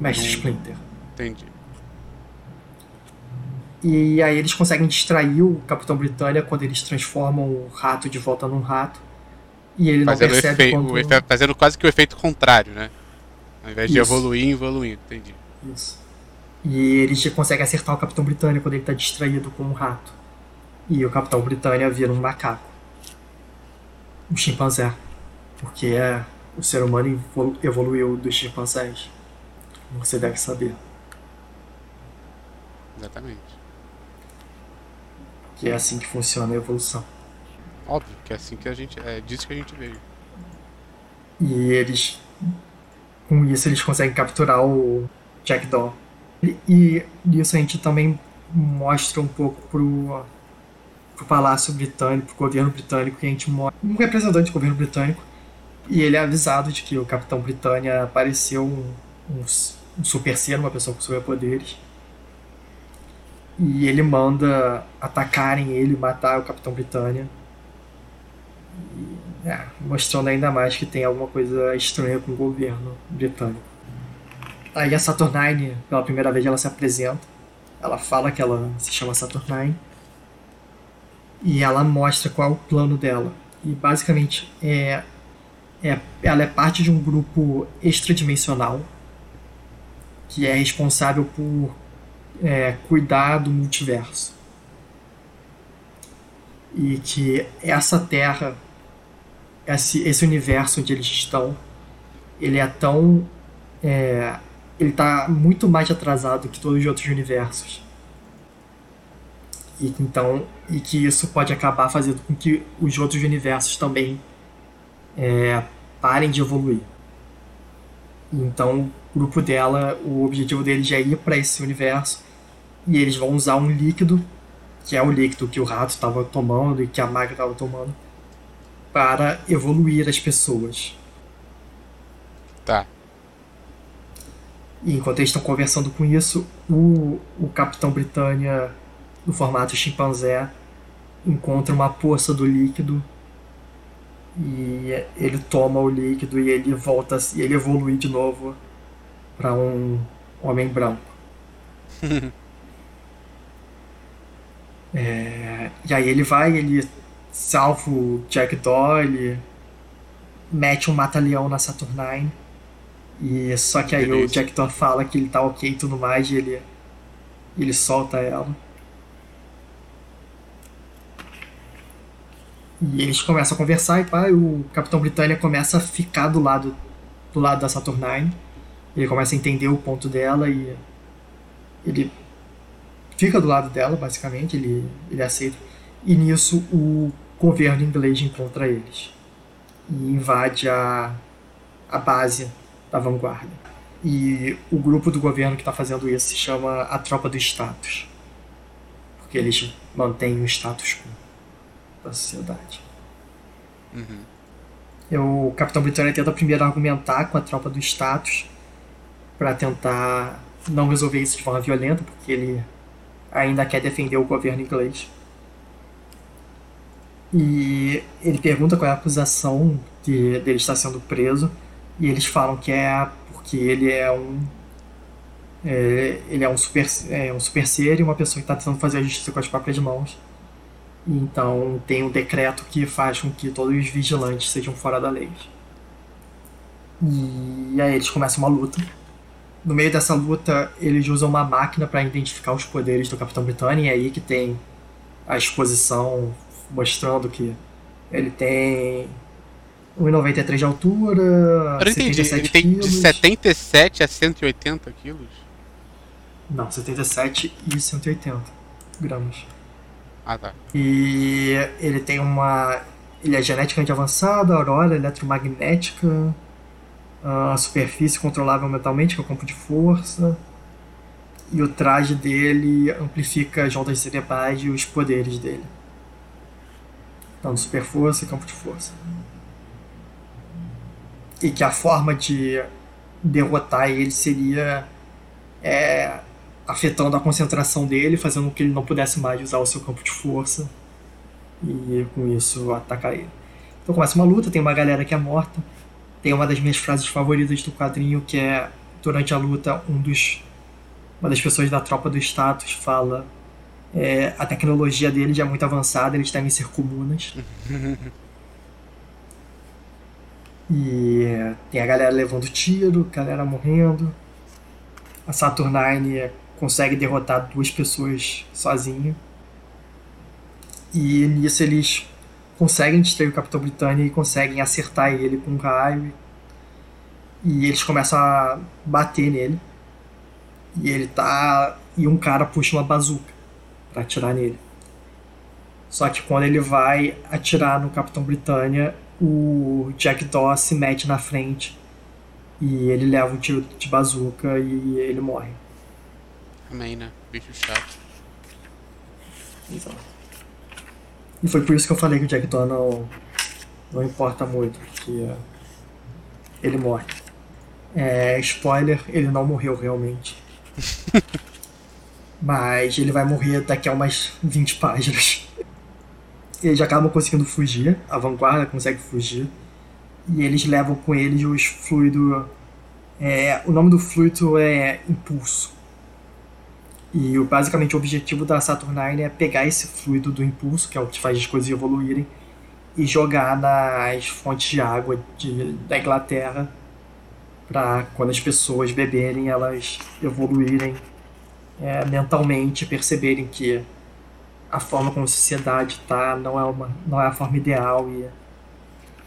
Mestre Splinter. Entendi. E aí eles conseguem distrair o Capitão Britânia quando eles transformam o rato de volta num rato. E ele não Fazendo, percebe efeito, quando... o efe- fazendo quase que o efeito contrário, né? Ao invés de Isso. evoluir, evoluindo. Entendi. Isso. E eles já conseguem acertar o Capitão Britânia quando ele tá distraído com um rato. E o Capitão Britânia vira um macaco. Um chimpanzé. Porque é, o ser humano evolu- evoluiu dos chimpanzés. Como você deve saber. Exatamente. Que é assim que funciona a evolução. Óbvio que é assim que a gente. É disso que a gente veio. E eles com isso eles conseguem capturar o Jack Daw. E, e isso a gente também mostra um pouco pro, pro Palácio Britânico, pro governo britânico, que a gente mostra um representante do governo britânico, e ele é avisado de que o Capitão Britânia apareceu um, um, um super ser, uma pessoa com superpoderes. E ele manda atacarem ele, matar o Capitão Britânia. É, mostrando ainda mais que tem alguma coisa estranha com o governo britânico. Aí a Saturnine, pela primeira vez, ela se apresenta. Ela fala que ela se chama Saturnine. E ela mostra qual é o plano dela. E basicamente é, é, ela é parte de um grupo extradimensional que é responsável por é, cuidar do multiverso. E que essa Terra, esse, esse universo onde eles estão, ele é tão. É, ele está muito mais atrasado que todos os outros universos. E, então, e que isso pode acabar fazendo com que os outros universos também é, parem de evoluir. Então, o grupo dela, o objetivo deles é ir para esse universo e eles vão usar um líquido, que é o líquido que o rato estava tomando e que a maga estava tomando, para evoluir as pessoas. Tá. E enquanto eles estão conversando com isso, o, o Capitão Britânia, no formato chimpanzé, encontra uma poça do líquido e ele toma o líquido e ele volta e ele evolui de novo para um homem branco. é, e aí ele vai, ele salva o Jack Daw, ele mete um mata-leão na Saturnine. E só que aí Beleza. o Jack Daw fala que ele tá ok e tudo mais e ele, ele solta ela. E eles começam a conversar e pá, o Capitão Britânia começa a ficar do lado do lado da Saturnine. Ele começa a entender o ponto dela e ele fica do lado dela, basicamente, ele, ele aceita. E nisso o governo inglês encontra eles e invade a, a base da vanguarda. E o grupo do governo que está fazendo isso se chama a Tropa do Status, porque eles mantêm o status quo da sociedade. Uhum. Eu, o Capitão Britânia tenta primeiro argumentar com a tropa do status para tentar não resolver isso de forma violenta, porque ele ainda quer defender o governo inglês. E ele pergunta qual é a acusação de dele estar sendo preso, e eles falam que é porque ele é um é, ele é um super, é um super ser e uma pessoa que está tentando fazer a justiça com as próprias mãos. Então tem um decreto que faz com que todos os vigilantes sejam fora da lei. E aí eles começam uma luta. No meio dessa luta, eles usam uma máquina para identificar os poderes do Capitão Britânia, e é aí que tem a exposição mostrando que ele tem 1,93 de altura, Eu entendi. Ele tem quilos. de 77 a 180 quilos? Não, 77 e 180 gramas. Ah, tá. E ele tem uma. Ele é geneticamente avançado, aurora eletromagnética, a superfície controlável mentalmente, que é o campo de força. E o traje dele amplifica as ondas cerebrais e os poderes dele. Então, super força e campo de força. E que a forma de derrotar ele seria é, afetando a concentração dele, fazendo com que ele não pudesse mais usar o seu campo de força e com isso atacar ele. Então começa uma luta, tem uma galera que é morta. Tem uma das minhas frases favoritas do quadrinho que é durante a luta um dos uma das pessoas da tropa do status fala é, a tecnologia dele já é muito avançada, eles devem ser comunas. e tem a galera levando tiro, galera morrendo. A Saturnine consegue derrotar duas pessoas sozinho. E nisso eles conseguem distrair o Capitão Britânia e conseguem acertar ele com um raio. E eles começam a bater nele. E ele tá. E um cara puxa uma bazuca para atirar nele. Só que quando ele vai atirar no Capitão Britânia, o Jack Doss se mete na frente E ele leva um tiro de bazuca e ele morre. Amém, né? Bicho chato. Exato. E foi por isso que eu falei que o Jack Daw não, não importa muito, porque ele morre. É, spoiler, ele não morreu realmente. Mas ele vai morrer daqui a umas 20 páginas. Eles acabam conseguindo fugir, a vanguarda consegue fugir. E eles levam com eles os fluidos. É, o nome do fluido é impulso. E basicamente o objetivo da Saturnine é pegar esse fluido do impulso, que é o que faz as coisas evoluírem, e jogar nas fontes de água de, da Inglaterra para quando as pessoas beberem elas evoluírem é, mentalmente perceberem que a forma como a sociedade está não é uma não é a forma ideal e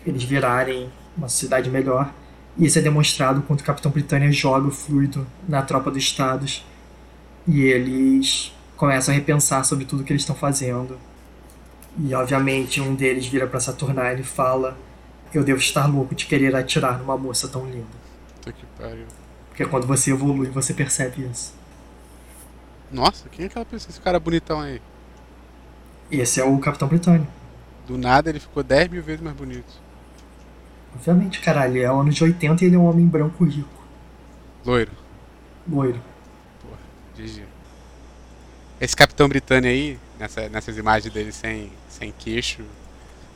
eles virarem uma sociedade melhor. E isso é demonstrado quando o Capitão Britânia joga o fluido na tropa dos estados e eles começam a repensar sobre tudo que eles estão fazendo. E obviamente um deles vira para Saturnine e fala eu devo estar louco de querer atirar numa moça tão linda. Puta que pariu. porque quando você evolui você percebe isso Nossa, quem é aquela pessoa? Esse cara bonitão aí. esse é o Capitão Britânia Do nada ele ficou 10 mil vezes mais bonito. Obviamente, caralho, é anos de 80 e ele é um homem branco rico, Loiro. loiro. Porra, GG. Esse Capitão Britânia aí, nessa, nessas imagens dele sem, sem queixo,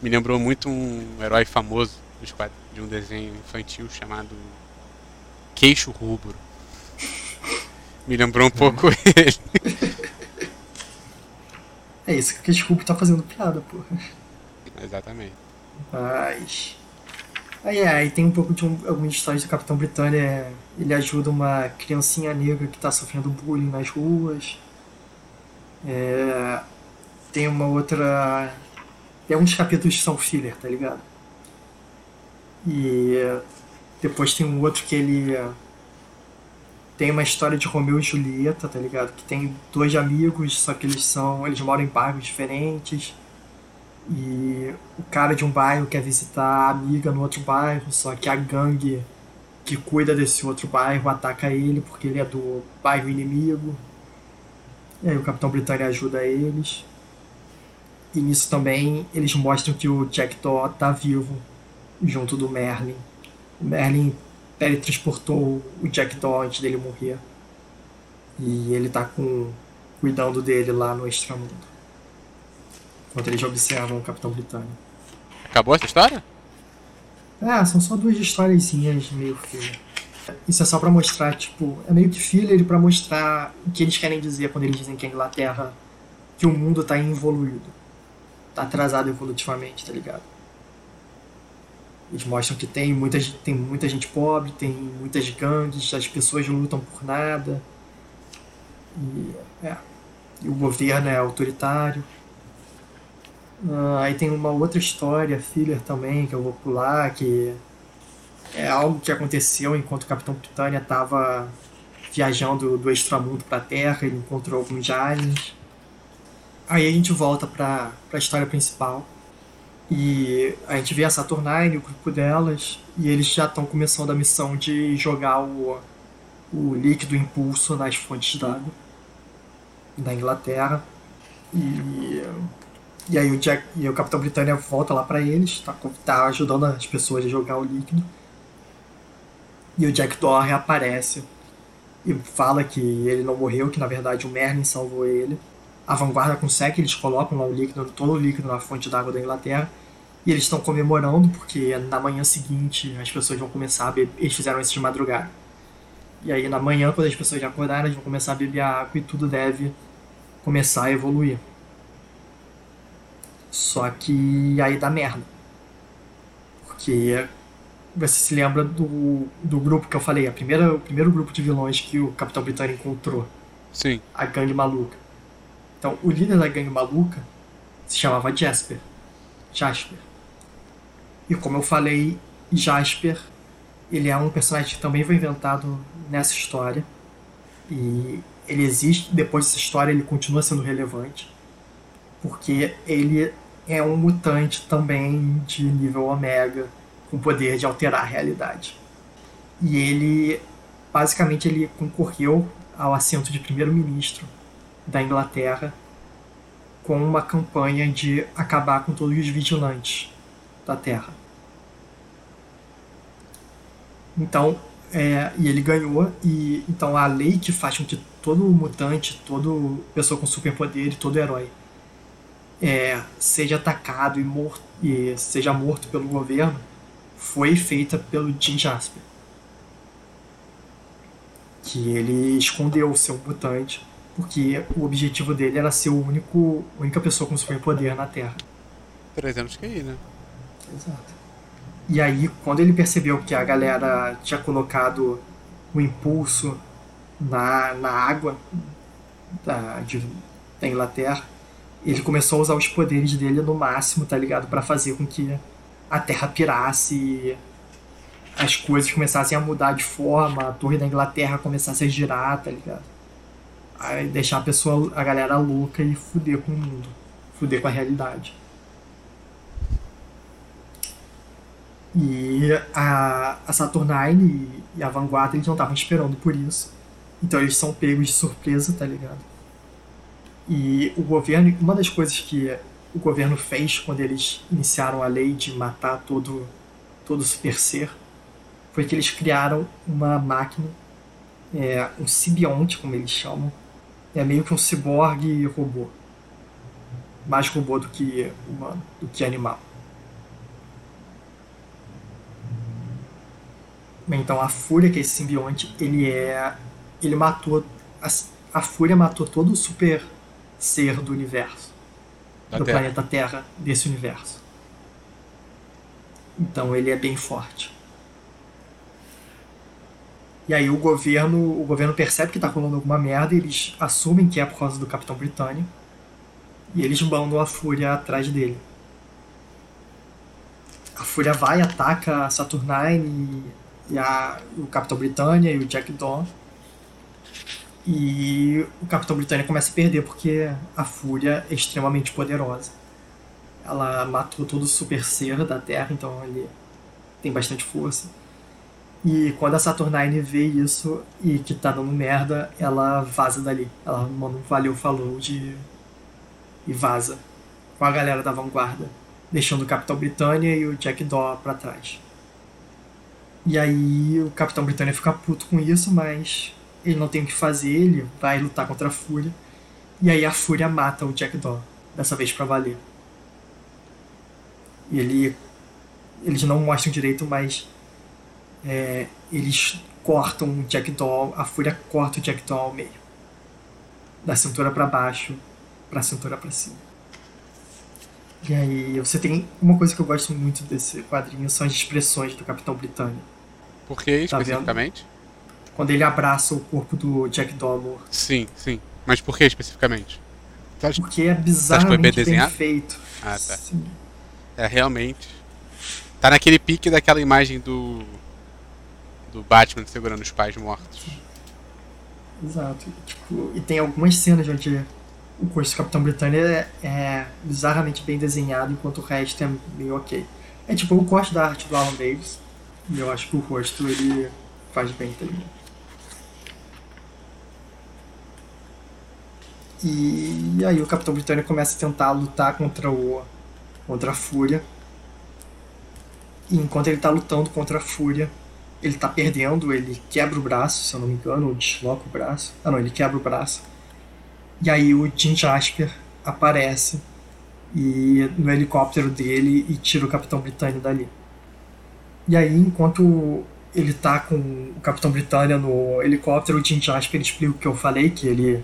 me lembrou muito um herói famoso de um desenho infantil chamado Queixo Rubro. Me lembrou um pouco ele. É isso que o Desculpa tá fazendo piada, porra. Exatamente. Mas. Aí é, aí tem um pouco de um, algumas histórias do Capitão Britânia. Ele ajuda uma criancinha negra que tá sofrendo bullying nas ruas. É, tem uma outra. Tem alguns capítulos que são filler, tá ligado? E depois tem um outro que ele. Tem uma história de Romeu e Julieta, tá ligado? Que tem dois amigos, só que eles são. Eles moram em bairros diferentes. E o cara de um bairro quer visitar a amiga no outro bairro, só que a gangue que cuida desse outro bairro ataca ele porque ele é do bairro inimigo. E aí o Capitão Britânia ajuda eles. E nisso também eles mostram que o Jack Daw tá vivo junto do Merlin. O Merlin teletransportou o Jack Daw antes dele morrer. E ele tá com cuidando dele lá no extramundo. Enquanto eles observam o Capitão Britânia. Acabou essa história? Ah, são só duas historiazinhas meio filler. Isso é só pra mostrar, tipo, é meio que filler pra mostrar o que eles querem dizer quando eles dizem que a Inglaterra, que o mundo tá involuído. Tá atrasado evolutivamente, tá ligado? Eles mostram que tem muita, tem muita gente pobre, tem muitas gangues, as pessoas lutam por nada. E, é, e o governo é autoritário. Ah, aí tem uma outra história, filler também, que eu vou pular, que é algo que aconteceu enquanto o Capitão Britânia estava viajando do extramundo para a Terra, ele encontrou alguns aliens. Aí a gente volta para a história principal e a gente vê a Saturnine, o grupo delas, e eles já estão começando a missão de jogar o, o líquido impulso nas fontes d'água da Inglaterra. E e aí o, Jack, e o Capitão Britânia volta lá pra eles, tá, com- tá ajudando as pessoas a jogar o líquido. E o Jack Daw reaparece e fala que ele não morreu, que na verdade o Merlin salvou ele. A vanguarda consegue, eles colocam lá o líquido, todo o líquido na fonte d'água da Inglaterra. E eles estão comemorando porque na manhã seguinte as pessoas vão começar a beber. Eles fizeram isso de madrugada. E aí na manhã, quando as pessoas já acordarem, eles vão começar a beber a água e tudo deve começar a evoluir. Só que aí dá merda. Porque você se lembra do, do grupo que eu falei, a primeira, o primeiro grupo de vilões que o Capitão Britânia encontrou, Sim. a gangue maluca. Então, o líder da gangue maluca se chamava Jasper. Jasper. E como eu falei, Jasper, ele é um personagem que também foi inventado nessa história. E ele existe, depois dessa história ele continua sendo relevante. Porque ele é um mutante também de nível Omega, com poder de alterar a realidade. E ele, basicamente, ele concorreu ao assento de primeiro-ministro da Inglaterra com uma campanha de acabar com todos os vigilantes da Terra. Então, é, e ele ganhou, e então a lei que faz com que todo mutante, todo pessoa com superpoder, todo herói é, seja atacado e, morto, e seja morto pelo governo foi feita pelo Jim Jasper. Que ele escondeu o seu mutante porque o objetivo dele era ser o único, a única pessoa com superpoder na Terra. 300 QI, né? Exato. E aí, quando ele percebeu que a galera tinha colocado o impulso na, na água da, de, da Inglaterra, ele começou a usar os poderes dele no máximo, tá ligado? para fazer com que a Terra pirasse e as coisas começassem a mudar de forma, a Torre da Inglaterra começasse a girar, tá ligado? Deixar a pessoa, a galera louca e fuder com o mundo, fuder com a realidade. E a, a Saturnine e a Vanguarda eles não estavam esperando por isso. Então eles são pegos de surpresa, tá ligado? E o governo, uma das coisas que o governo fez quando eles iniciaram a lei de matar todo todo super ser foi que eles criaram uma máquina, é, um simbionte, como eles chamam, é meio que um ciborgue robô, mais robô do que humano, do que animal. Então a Fúria, que é esse simbionte, ele é. Ele matou. A, a Fúria matou todo o super ser do universo. Da do terra. planeta Terra, desse universo. Então ele é bem forte. E aí o governo, o governo percebe que está rolando alguma merda eles assumem que é por causa do Capitão Britânia. E eles mandam a Fúria atrás dele. A Fúria vai, ataca a Saturnine e a, o Capitão Britânia e o Jack Dawn. E o Capitão Britânia começa a perder porque a Fúria é extremamente poderosa. Ela matou todo o super ser da Terra, então ele tem bastante força. E quando a Saturnine vê isso e que tá dando merda, ela vaza dali. Ela manda um valeu, falou de. e vaza. Com a galera da vanguarda. Deixando o Capitão Britânia e o Jack Daw pra trás. E aí o Capitão Britânia fica puto com isso, mas ele não tem o que fazer, ele vai lutar contra a Fúria. E aí a Fúria mata o Jack Daw, dessa vez para valer. E ele eles não mostram direito, mas é, eles cortam o Jack Daw, a Fúria corta o Jack Daw ao meio. Da cintura para baixo, pra cintura para cima. E aí você tem uma coisa que eu gosto muito desse quadrinho são as expressões do Capitão Britânia por que tá especificamente? Vendo? Quando ele abraça o corpo do Jack Dollar. Sim, sim. Mas por que especificamente? Porque é bizarramente bem, bem feito. Ah, tá. Sim. É, realmente. Tá naquele pique daquela imagem do. Do Batman segurando os pais mortos. Exato. Tipo, e tem algumas cenas onde o curso do Capitão Britânia é, é, bizarramente bem desenhado, enquanto o resto é meio ok. É tipo, eu gosto da arte do Alan Davis, e eu acho que o rosto ele faz bem também. E aí o Capitão Britânico começa a tentar lutar contra o contra a Fúria. E enquanto ele está lutando contra a Fúria, ele está perdendo, ele quebra o braço, se eu não me engano, ou desloca o braço. Ah não, ele quebra o braço. E aí o Jim Jasper aparece e no helicóptero dele e tira o Capitão Britânico dali. E aí, enquanto ele tá com o Capitão Britânia no helicóptero, o Jim Jasper explica o que eu falei, que ele,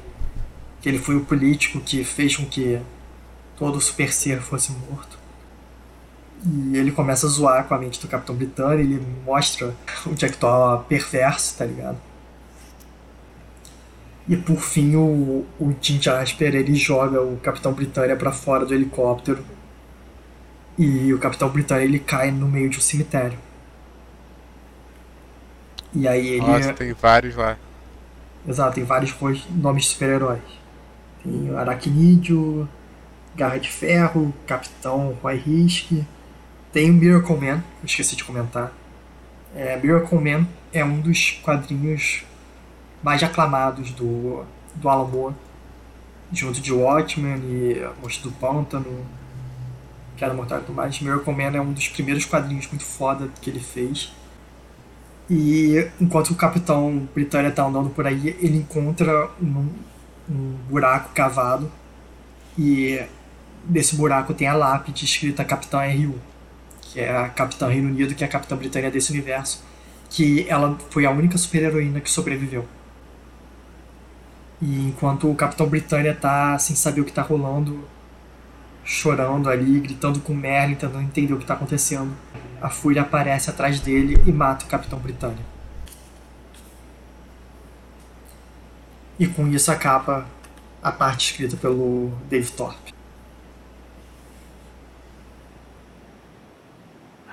que ele foi o político que fez com que todo o Super Ser fosse morto. E ele começa a zoar com a mente do Capitão Britânia, ele mostra o Jack Daw perverso, tá ligado? E por fim o, o Jim Jasper ele joga o Capitão Britânia para fora do helicóptero e o Capitão Britânia ele cai no meio de um cemitério. E aí ele. Nossa, tem vários lá. Exato, tem vários nomes de super-heróis. Tem o Aracnídeo, Garra de Ferro, Capitão Roy Risk. Tem o Miracle Man, esqueci de comentar. É, Miracle Man é um dos quadrinhos mais aclamados do, do Alan Moore, junto de Watchmen e Monstro do Pântano, Queda Mortal e mais. Miracle Man é um dos primeiros quadrinhos muito foda que ele fez. E enquanto o Capitão Britânia tá andando por aí, ele encontra um, um buraco cavado e desse buraco tem a lápide escrita Capitão RU, que é a Capitã Reino Unido, que é a Capitã Britânia desse universo, que ela foi a única super-heroína que sobreviveu. E enquanto o Capitão Britânia tá sem saber o que tá rolando, chorando ali, gritando com Merlin, tentando entender o que tá acontecendo, a Fúria aparece atrás dele e mata o Capitão Britânia. E com isso acaba a parte escrita pelo Dave Thorpe.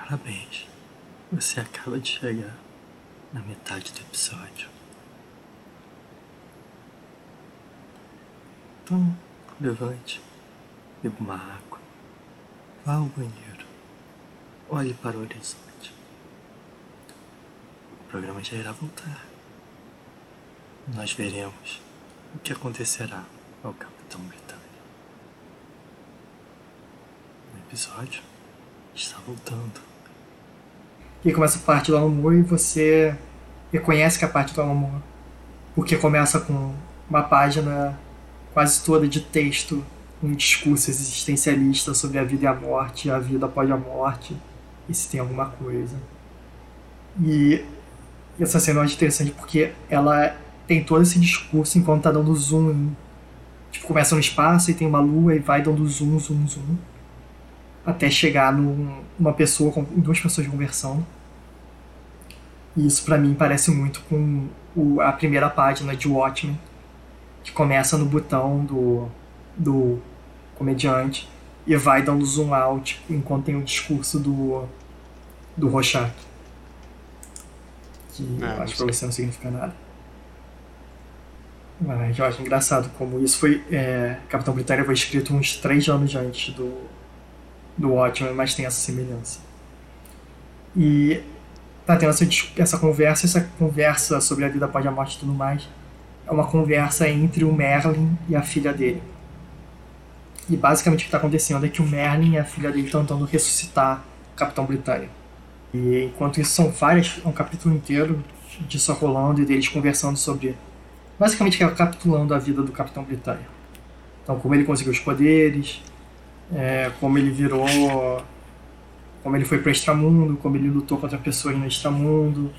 Parabéns. Você acaba de chegar na metade do episódio. Então, levante, beba uma água, vá ao banheiro, olhe para o horizonte. O programa já irá voltar. Nós veremos o que acontecerá ao Capitão Britânia. O episódio está voltando. E começa a parte do Moore e você reconhece que a parte do Moore. Porque começa com uma página quase toda de texto, um discurso existencialista sobre a vida e a morte, a vida após a morte, e se tem alguma coisa. E essa cena é interessante porque ela tem todo esse discurso enquanto tá dando zoom. Tipo, começa no espaço e tem uma lua e vai dando zoom, zoom, zoom. Até chegar num, numa pessoa, duas pessoas conversando. E isso para mim parece muito com o, a primeira página de Watchmen, que começa no botão do, do comediante e vai dando zoom out enquanto tem o discurso do, do Rorschach. Que É, eu não acho que pra você não significa nada. Mas eu acho engraçado como isso foi. É, Capitão Britânia foi escrito uns três anos antes do, do Watchmen, mas tem essa semelhança. E tá tendo essa, essa conversa, essa conversa sobre a vida após a morte e tudo mais. É uma conversa entre o Merlin e a filha dele. E basicamente o que está acontecendo é que o Merlin e a filha dele estão tentando ressuscitar o Capitão Britânia. E enquanto isso são várias, é um capítulo inteiro disso rolando e deles conversando sobre. Basicamente recapitulando a vida do Capitão Britânia. Então como ele conseguiu os poderes, é, como ele virou. Como ele foi pro extramundo, como ele lutou contra pessoas no extramundo.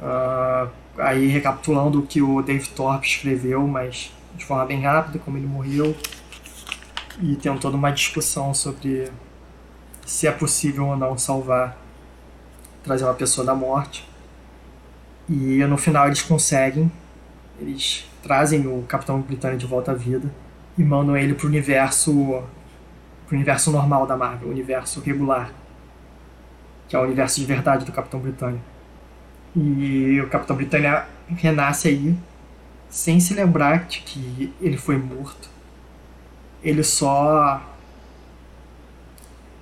Ah, aí recapitulando o que o Dave Thorpe escreveu, mas de forma bem rápida, como ele morreu. E tem toda uma discussão sobre se é possível ou não salvar, trazer uma pessoa da morte. E no final eles conseguem, eles trazem o Capitão Britânia de volta à vida e mandam ele pro universo universo normal da Marvel, o universo regular, que é o universo de verdade do Capitão Britânia. E o Capitão Britânia renasce aí, sem se lembrar de que ele foi morto. Ele só.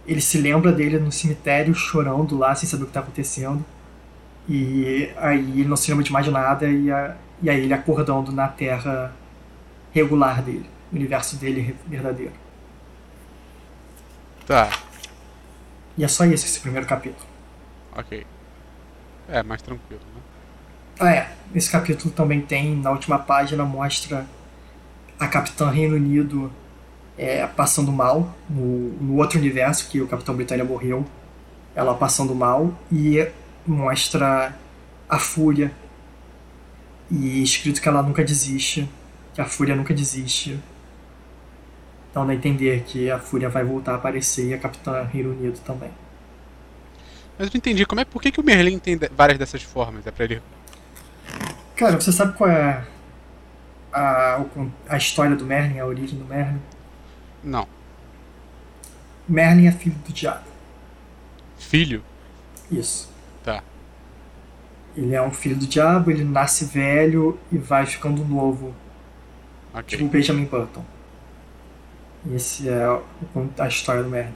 Ele se lembra dele no cemitério chorando lá, sem saber o que está acontecendo. E aí ele não se lembra de mais nada, e, a- e aí ele acordando na terra regular dele, o universo dele verdadeiro. Tá, E é só isso esse primeiro capítulo. ok. É, mais tranquilo, né? Ah, é. Esse capítulo também tem, na última página, mostra a Capitã Reino Unido é, passando mal no, no outro universo que o Capitão Britânia morreu. Ela passando mal e mostra a Fúria e escrito que ela nunca desiste, que a Fúria nunca desiste. Então dá a entender que a Fúria vai voltar a aparecer e a Capitã Reino Unido também. Mas eu não entendi, como é, por que, que o Merlin tem várias dessas formas? É pra ele. Cara, você sabe qual é a, con- a história do Merlin, a origem do Merlin? Não. Merlin é filho do diabo. Filho? Isso. Tá. Ele é um filho do diabo, ele nasce velho e vai ficando novo, Ok. tipo o Benjamin Button. Esse é a história do Merlin.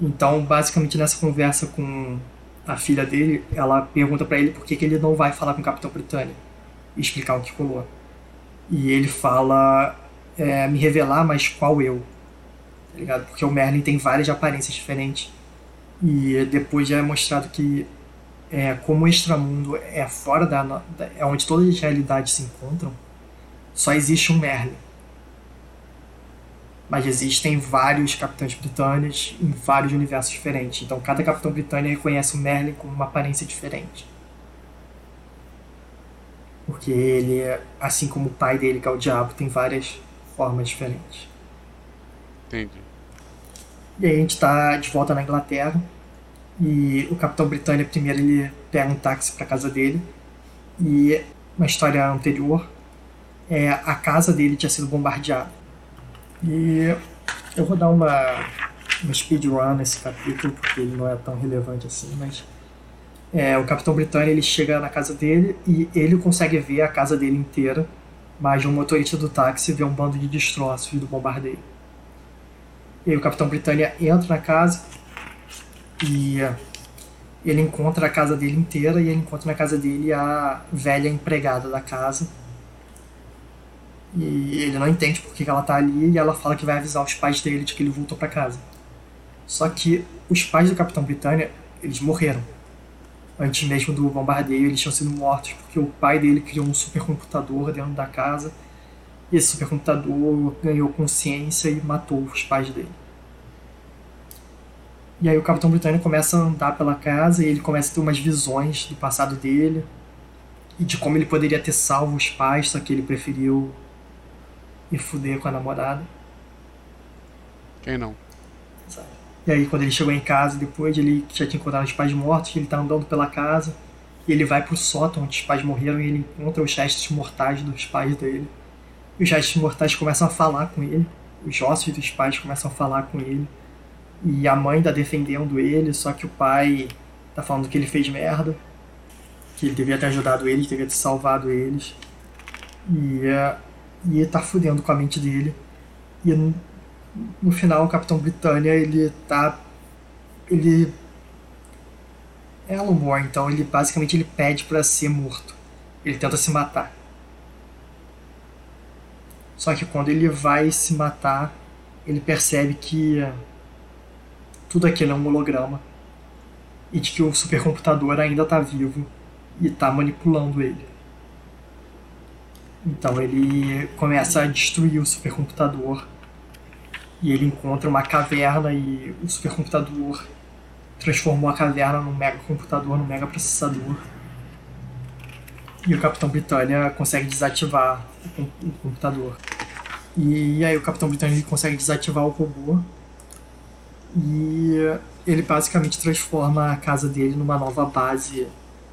Então, basicamente, nessa conversa com a filha dele, ela pergunta para ele por que, que ele não vai falar com o Capitão Britânia e explicar o que colou. E ele fala, é, me revelar, mas qual eu? Tá ligado? Porque o Merlin tem várias aparências diferentes. E depois já é mostrado que é, como o extramundo é fora da é onde todas as realidades se encontram, só existe um Merlin. Mas existem vários Capitães Britânicos em vários universos diferentes. Então cada Capitão Britânico reconhece o Merlin com uma aparência diferente. Porque ele, assim como o pai dele, que é o Diabo, tem várias formas diferentes. Entendi. E aí a gente está de volta na Inglaterra. E o Capitão Britânia primeiro ele pega um táxi para casa dele. E uma história anterior, é, a casa dele tinha sido bombardeada. E eu vou dar uma, uma speedrun nesse capítulo, porque ele não é tão relevante assim, mas é, o Capitão Britânia ele chega na casa dele e ele consegue ver a casa dele inteira, mas o motorista do táxi vê um bando de destroços do bombardeio. E o Capitão Britânia entra na casa e ele encontra a casa dele inteira e ele encontra na casa dele a velha empregada da casa. E ele não entende por que ela tá ali e ela fala que vai avisar os pais dele de que ele voltou para casa. Só que os pais do Capitão Britânia, eles morreram. Antes mesmo do bombardeio, eles tinham sido mortos porque o pai dele criou um supercomputador dentro da casa e esse supercomputador ganhou consciência e matou os pais dele. E aí o Capitão Britânico começa a andar pela casa e ele começa a ter umas visões do passado dele e de como ele poderia ter salvo os pais, só que ele preferiu ir fuder com a namorada. Quem não? E aí quando ele chegou em casa depois, ele já tinha encontrado os pais mortos, ele tá andando pela casa e ele vai pro sótão onde os pais morreram e ele encontra os restos mortais dos pais dele. E os restos mortais começam a falar com ele, os ossos dos pais começam a falar com ele e a mãe tá defendendo ele, só que o pai tá falando que ele fez merda, que ele devia ter ajudado eles, devia ter salvado eles. E, uh, e tá fudendo com a mente dele. E no, final o Capitão Britânia, ele tá. Ele. É humor, então ele basicamente ele pede para ser morto. Ele tenta se matar. Só que quando ele vai se matar, ele percebe que tudo aquilo é um holograma e de que o supercomputador ainda está vivo e está manipulando ele. Então ele começa a destruir o supercomputador e ele encontra uma caverna e o supercomputador transformou a caverna num mega computador, num mega processador. E o Capitão Britânia consegue desativar o computador. E aí o Capitão Britânia consegue desativar o robô e ele basicamente transforma a casa dele numa nova base.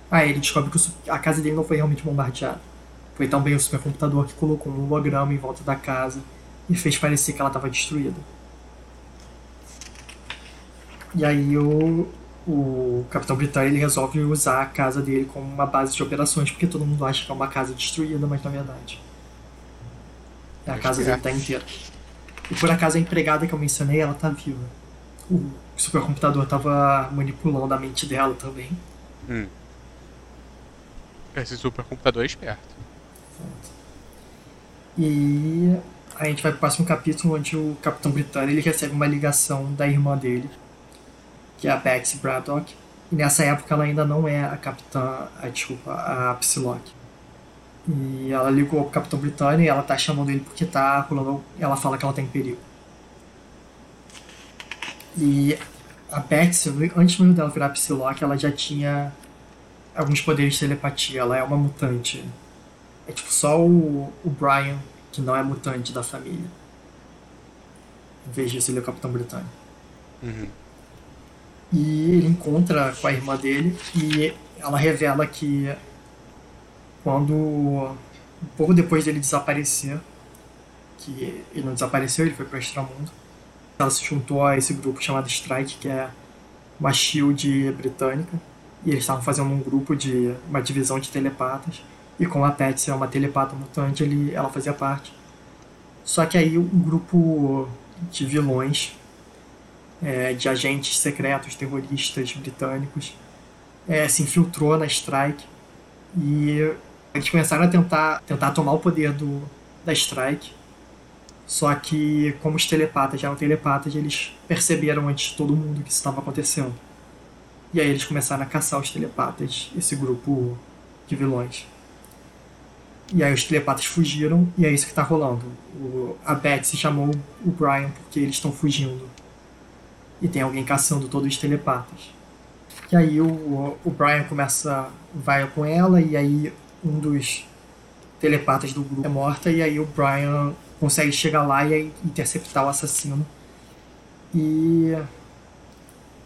Aí ele descobre que a casa dele não foi realmente bombardeada. Foi também o supercomputador que colocou um holograma em volta da casa e fez parecer que ela estava destruída. E aí o, o Capitão Britânia ele resolve usar a casa dele como uma base de operações, porque todo mundo acha que é uma casa destruída, mas na verdade. A casa dele está inteira. E por acaso a empregada que eu mencionei, ela tá viva o supercomputador estava manipulando a mente dela também. Hum. Esse supercomputador é esperto. E a gente vai pro próximo capítulo onde o Capitão Britânico ele recebe uma ligação da irmã dele, que é a Betsy Braddock. E nessa época ela ainda não é a capitã, a, desculpa, a Psylocke. E ela ligou pro Capitão Britânico e ela tá chamando ele porque tá rolando. Ela fala que ela tá em perigo. E a Betsy, antes mesmo dela virar Psylocke, ela já tinha alguns poderes de telepatia. Ela é uma mutante. É tipo só o, o Brian, que não é mutante da família. Em vez disso, ele é o Capitão Britânico. Uhum. E ele encontra com a irmã dele e ela revela que quando um pouco depois dele desaparecer, que ele não desapareceu, ele foi para o extramundo, ela se juntou a esse grupo chamado Strike, que é uma shield britânica, e eles estavam fazendo um grupo de uma divisão de telepatas. E como a Patsy é uma telepata mutante, ele, ela fazia parte. Só que aí um grupo de vilões, é, de agentes secretos, terroristas britânicos, é, se infiltrou na Strike e eles começaram a tentar, tentar tomar o poder do, da Strike. Só que, como os telepatas já eram telepatas, eles perceberam antes de todo mundo que isso estava acontecendo. E aí eles começaram a caçar os telepatas, esse grupo de vilões. E aí os telepatas fugiram, e é isso que tá rolando. O, a Betsy chamou o Brian porque eles estão fugindo. E tem alguém caçando todos os telepatas. E aí o, o Brian começa. vai com ela, e aí um dos telepatas do grupo é morta, e aí o Brian consegue chegar lá e interceptar o assassino. E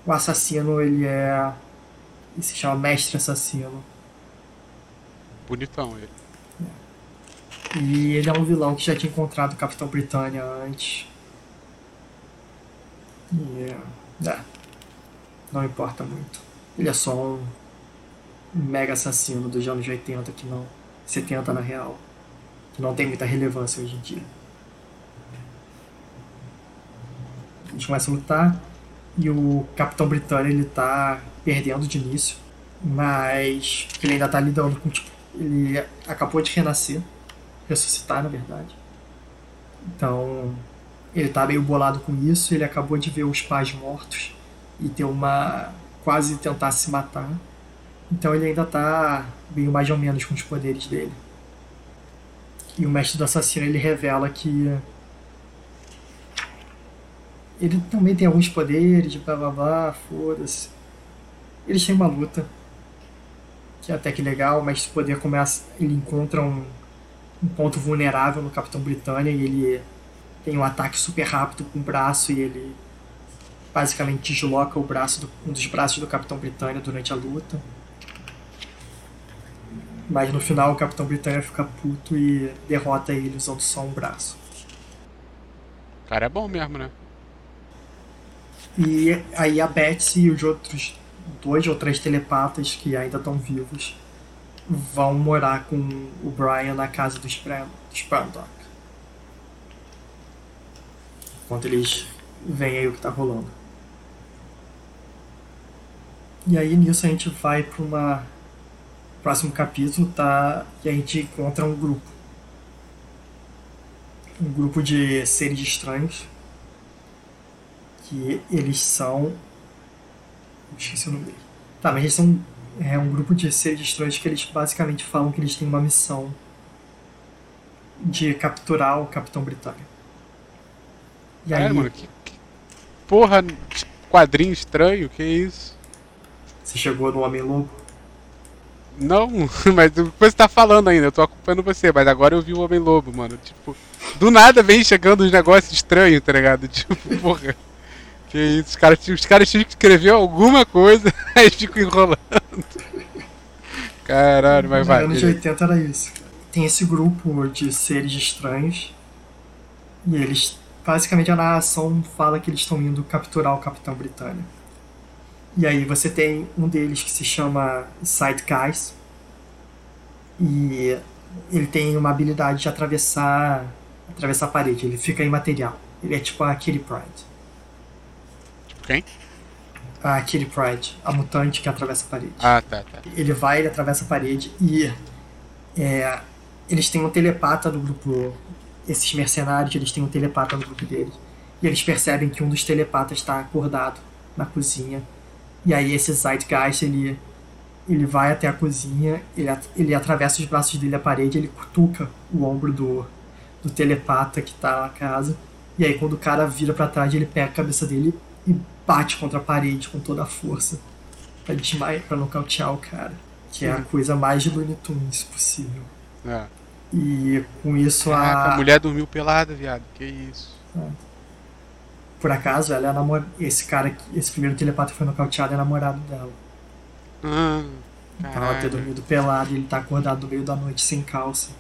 o assassino, ele é. Ele se chama Mestre Assassino. Bonitão ele. E ele é um vilão que já tinha encontrado o Capitão Britânia antes. E. É, não importa muito. Ele é só um mega assassino dos anos 80 que não. 70 na real. Que não tem muita relevância hoje em dia. A gente começa a lutar e o Capitão Britânia ele tá perdendo de início, mas ele ainda tá lidando com tipo, ele acabou de renascer, ressuscitar na verdade. Então, ele tá meio bolado com isso, ele acabou de ver os pais mortos e ter uma quase tentar se matar. Então ele ainda tá meio mais ou menos com os poderes dele. E o mestre do assassino ele revela que ele também tem alguns poderes, blá blá blá, foda-se. Eles têm uma luta. Que é até que legal, mas o poder começa. Ele encontra um, um ponto vulnerável no Capitão Britânia e ele tem um ataque super rápido com o braço e ele basicamente desloca o braço do, um dos braços do Capitão Britânia durante a luta. Mas no final o Capitão Britânia fica puto e derrota ele usando só um braço. O cara é bom mesmo, né? E aí a Betsy e os outros dois ou três telepatas que ainda estão vivos vão morar com o Brian na casa do Sprandock. Enquanto eles veem aí o que tá rolando. E aí nisso a gente vai para uma próximo capítulo, tá? E a gente encontra um grupo. Um grupo de seres estranhos que eles são. Esqueci o nome dele. Tá, mas eles são é um grupo de seres estranhos que eles basicamente falam que eles têm uma missão de capturar o Capitão Britânia. E aí, é, mano, que, que porra de quadrinho estranho, que isso? Você chegou no Homem-Lobo? Não, mas depois você tá falando ainda, eu tô acompanhando você, mas agora eu vi o Homem-Lobo, mano. Tipo, do nada vem chegando uns negócios estranhos, tá ligado? Tipo, porra. Que isso, os caras, os caras tinham que escrever alguma coisa, aí ficam enrolando. Caralho, mas vai. Nos anos 80 era isso. Tem esse grupo de seres estranhos. E eles. Basicamente a narração fala que eles estão indo capturar o Capitão Britânia. E aí você tem um deles que se chama Sidecast. E ele tem uma habilidade de atravessar atravessar a parede. Ele fica imaterial. Ele é tipo a Kitty Pride. Quem? A Kitty Pride, a mutante que atravessa a parede. Ah, tá, tá. Ele vai, ele atravessa a parede e é, eles têm um telepata do grupo. Esses mercenários, eles têm um telepata no grupo deles. E eles percebem que um dos telepatas está acordado na cozinha. E aí esse Zeitgeist, ele, ele vai até a cozinha, ele, ele atravessa os braços dele à parede, ele cutuca o ombro do, do telepata que está na casa. E aí quando o cara vira para trás, ele pega a cabeça dele e bate contra a parede com toda a força pra desmaiar, pra nocautear o cara. Que é a coisa mais de Looney Tunes possível. É. E com isso Caraca, a. a mulher dormiu pelada, viado. Que isso. É. Por acaso, ela é namor... esse cara, esse primeiro telepata que foi nocauteado é namorado dela. Ah, então ela ter dormido pelada e ele tá acordado no meio da noite sem calça.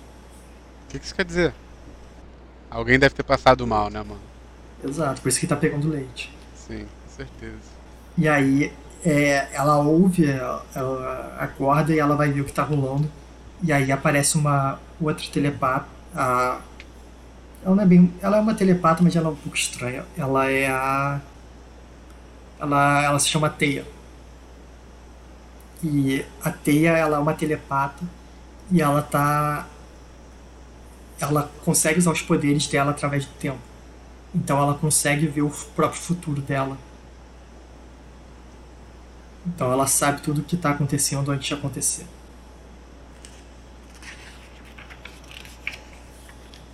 O que, que isso quer dizer? Alguém deve ter passado mal, né, mano? Exato, por isso que tá pegando leite. Sim, com certeza. E aí é, ela ouve, ela acorda e ela vai ver o que tá rolando. E aí aparece uma outra telepata. A, ela não é bem. Ela é uma telepata, mas ela é um pouco estranha. Ela é a. Ela, ela se chama Teia. E a Teia, ela é uma telepata e ela tá ela consegue usar os poderes dela através do tempo. Então ela consegue ver o próprio futuro dela. Então ela sabe tudo o que está acontecendo antes de acontecer.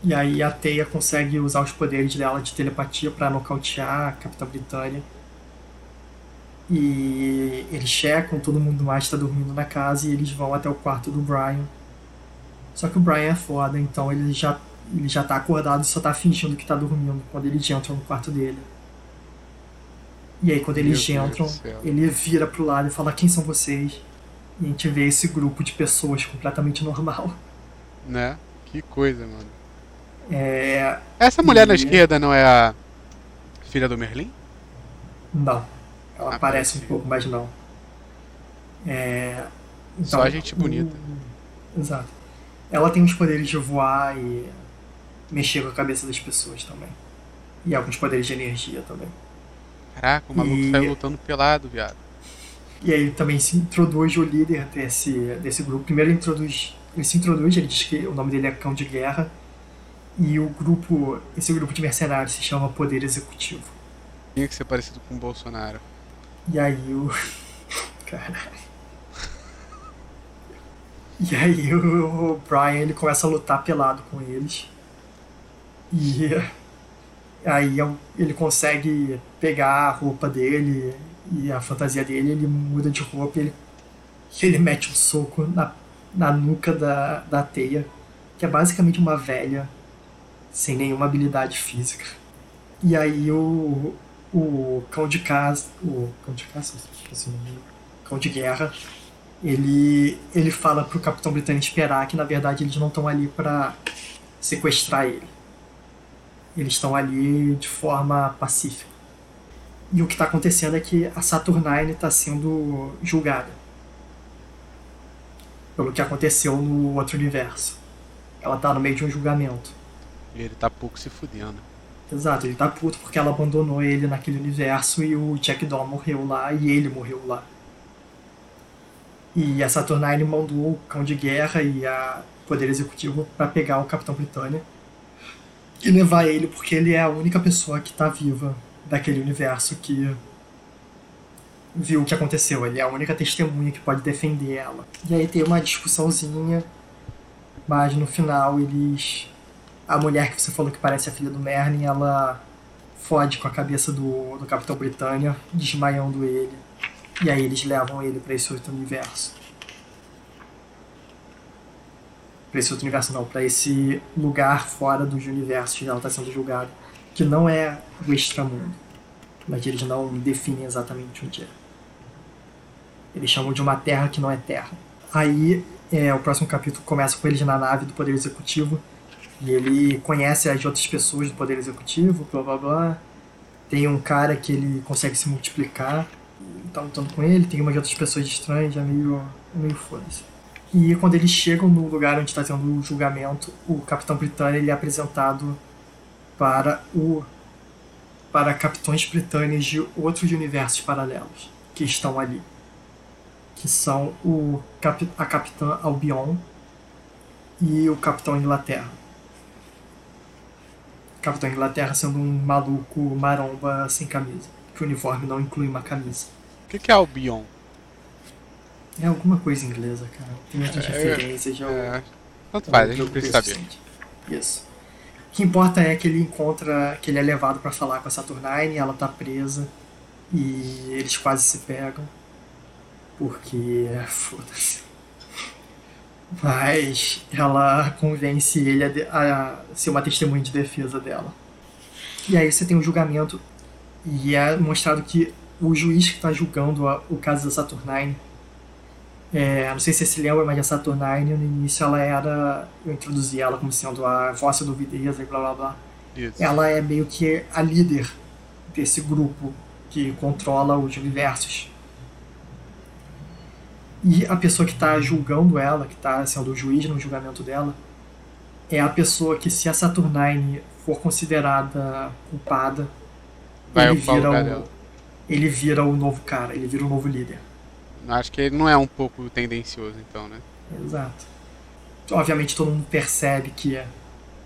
E aí a Teia consegue usar os poderes dela de telepatia para nocautear a Capitã Britânia. E eles checam, todo mundo mais está dormindo na casa e eles vão até o quarto do Brian. Só que o Brian é foda, então ele já, ele já tá acordado e só tá fingindo que tá dormindo quando eles entram no quarto dele. E aí quando eles Meu entram, ele vira pro lado e fala quem são vocês? E a gente vê esse grupo de pessoas completamente normal. Né? Que coisa, mano. É. Essa mulher na E- esquerda não é a filha do Merlin? Não. Ela Ah, parece um pouco, mas não. É. Só gente bonita. o- Exato. Ela tem os poderes de voar e mexer com a cabeça das pessoas também. E alguns poderes de energia também. Caraca, o maluco E- saiu lutando pelado, viado. E aí também se introduz o líder desse, desse grupo. Primeiro ele introduz. Ele se introduz, ele diz que o nome dele é Cão de Guerra. E o grupo. Esse grupo de mercenários se chama Poder Executivo. Tinha que ser parecido com o Bolsonaro. E aí o. Caralho. E aí o Brian ele começa a lutar pelado com eles. E aí é ele consegue pegar a roupa dele e a fantasia dele, ele muda de roupa e ele, ele mete um soco na, na nuca da, da teia, que é basicamente uma velha sem nenhuma habilidade física. E aí o, o cão de caça, o cão de caça, nome, cão de guerra, ele ele fala pro Capitão Britânico esperar que na verdade eles não estão ali para sequestrar ele. Eles estão ali de forma pacífica. E o que está acontecendo é que a Saturnine está sendo julgada pelo que aconteceu no outro universo. Ela tá no meio de um julgamento. E ele tá pouco se fudendo. Exato, ele tá puto porque ela abandonou ele naquele universo e o Jack Daw morreu lá e ele morreu lá. E a Saturnine mandou o cão de guerra e a Poder Executivo para pegar o Capitão Britânia e levar ele porque ele é a única pessoa que tá viva daquele universo que viu o que aconteceu. Ele é a única testemunha que pode defender ela. E aí tem uma discussãozinha, mas no final eles a mulher que você falou que parece a filha do Merlin, ela fode com a cabeça do, do Capitão Britânia, desmaiando ele. E aí eles levam ele pra esse outro universo. Pra esse outro universo não, pra esse lugar fora dos universos que ela tá sendo julgada. Que não é o extramundo. Mas eles não definem exatamente onde é. Eles chamam de uma terra que não é terra. Aí é, o próximo capítulo começa com eles na nave do Poder Executivo. E ele conhece as outras pessoas do Poder Executivo, blá blá blá. Tem um cara que ele consegue se multiplicar, tá lutando com ele. Tem umas outras pessoas estranhas, é meio, é meio foda-se. E quando eles chegam no lugar onde está tendo o julgamento, o Capitão Britânia ele é apresentado para o para capitães britânicos de outros universos paralelos que estão ali. Que são o, a Capitã Albion e o Capitão Inglaterra. Capitão Inglaterra sendo um maluco maromba sem camisa. Que o uniforme não inclui uma camisa. O que, que é Albion? É alguma coisa inglesa, cara. Tem muitas É, referências. Já É, tanto faz, a gente precisa saber. Isso. O que importa é que ele encontra, que ele é levado pra falar com a Saturnine, ela tá presa e eles quase se pegam. Porque, foda-se. Mas ela convence ele a, de- a ser uma testemunha de defesa dela. E aí você tem um julgamento e é mostrado que o juiz que está julgando a- o caso da Saturnine é, não sei se você se lembra, mas a Saturnine no início ela era. Eu introduzi ela como sendo a vossa duvideza e blá blá blá. Isso. Ela é meio que a líder desse grupo que controla os universos. E a pessoa que está julgando ela, que está sendo o juiz no julgamento dela, é a pessoa que, se a Saturnine for considerada culpada, Vai ele vira o, ele vira o novo cara, ele vira o novo líder. Acho que ele não é um pouco tendencioso, então, né? Exato. Obviamente todo mundo percebe que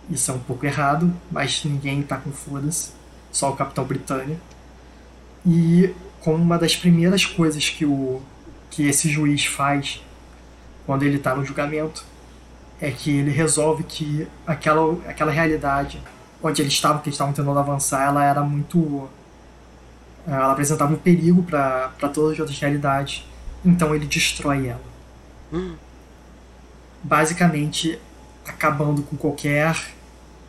isso é um pouco errado, mas ninguém tá com foda-se. Só o Capitão Britânia. E como uma das primeiras coisas que, o, que esse juiz faz quando ele tá no julgamento é que ele resolve que aquela, aquela realidade onde eles estavam, que eles estavam tentando avançar, ela era muito. Ela apresentava um perigo para todas as outras realidades. Então ele destrói ela. Hum. Basicamente, acabando com qualquer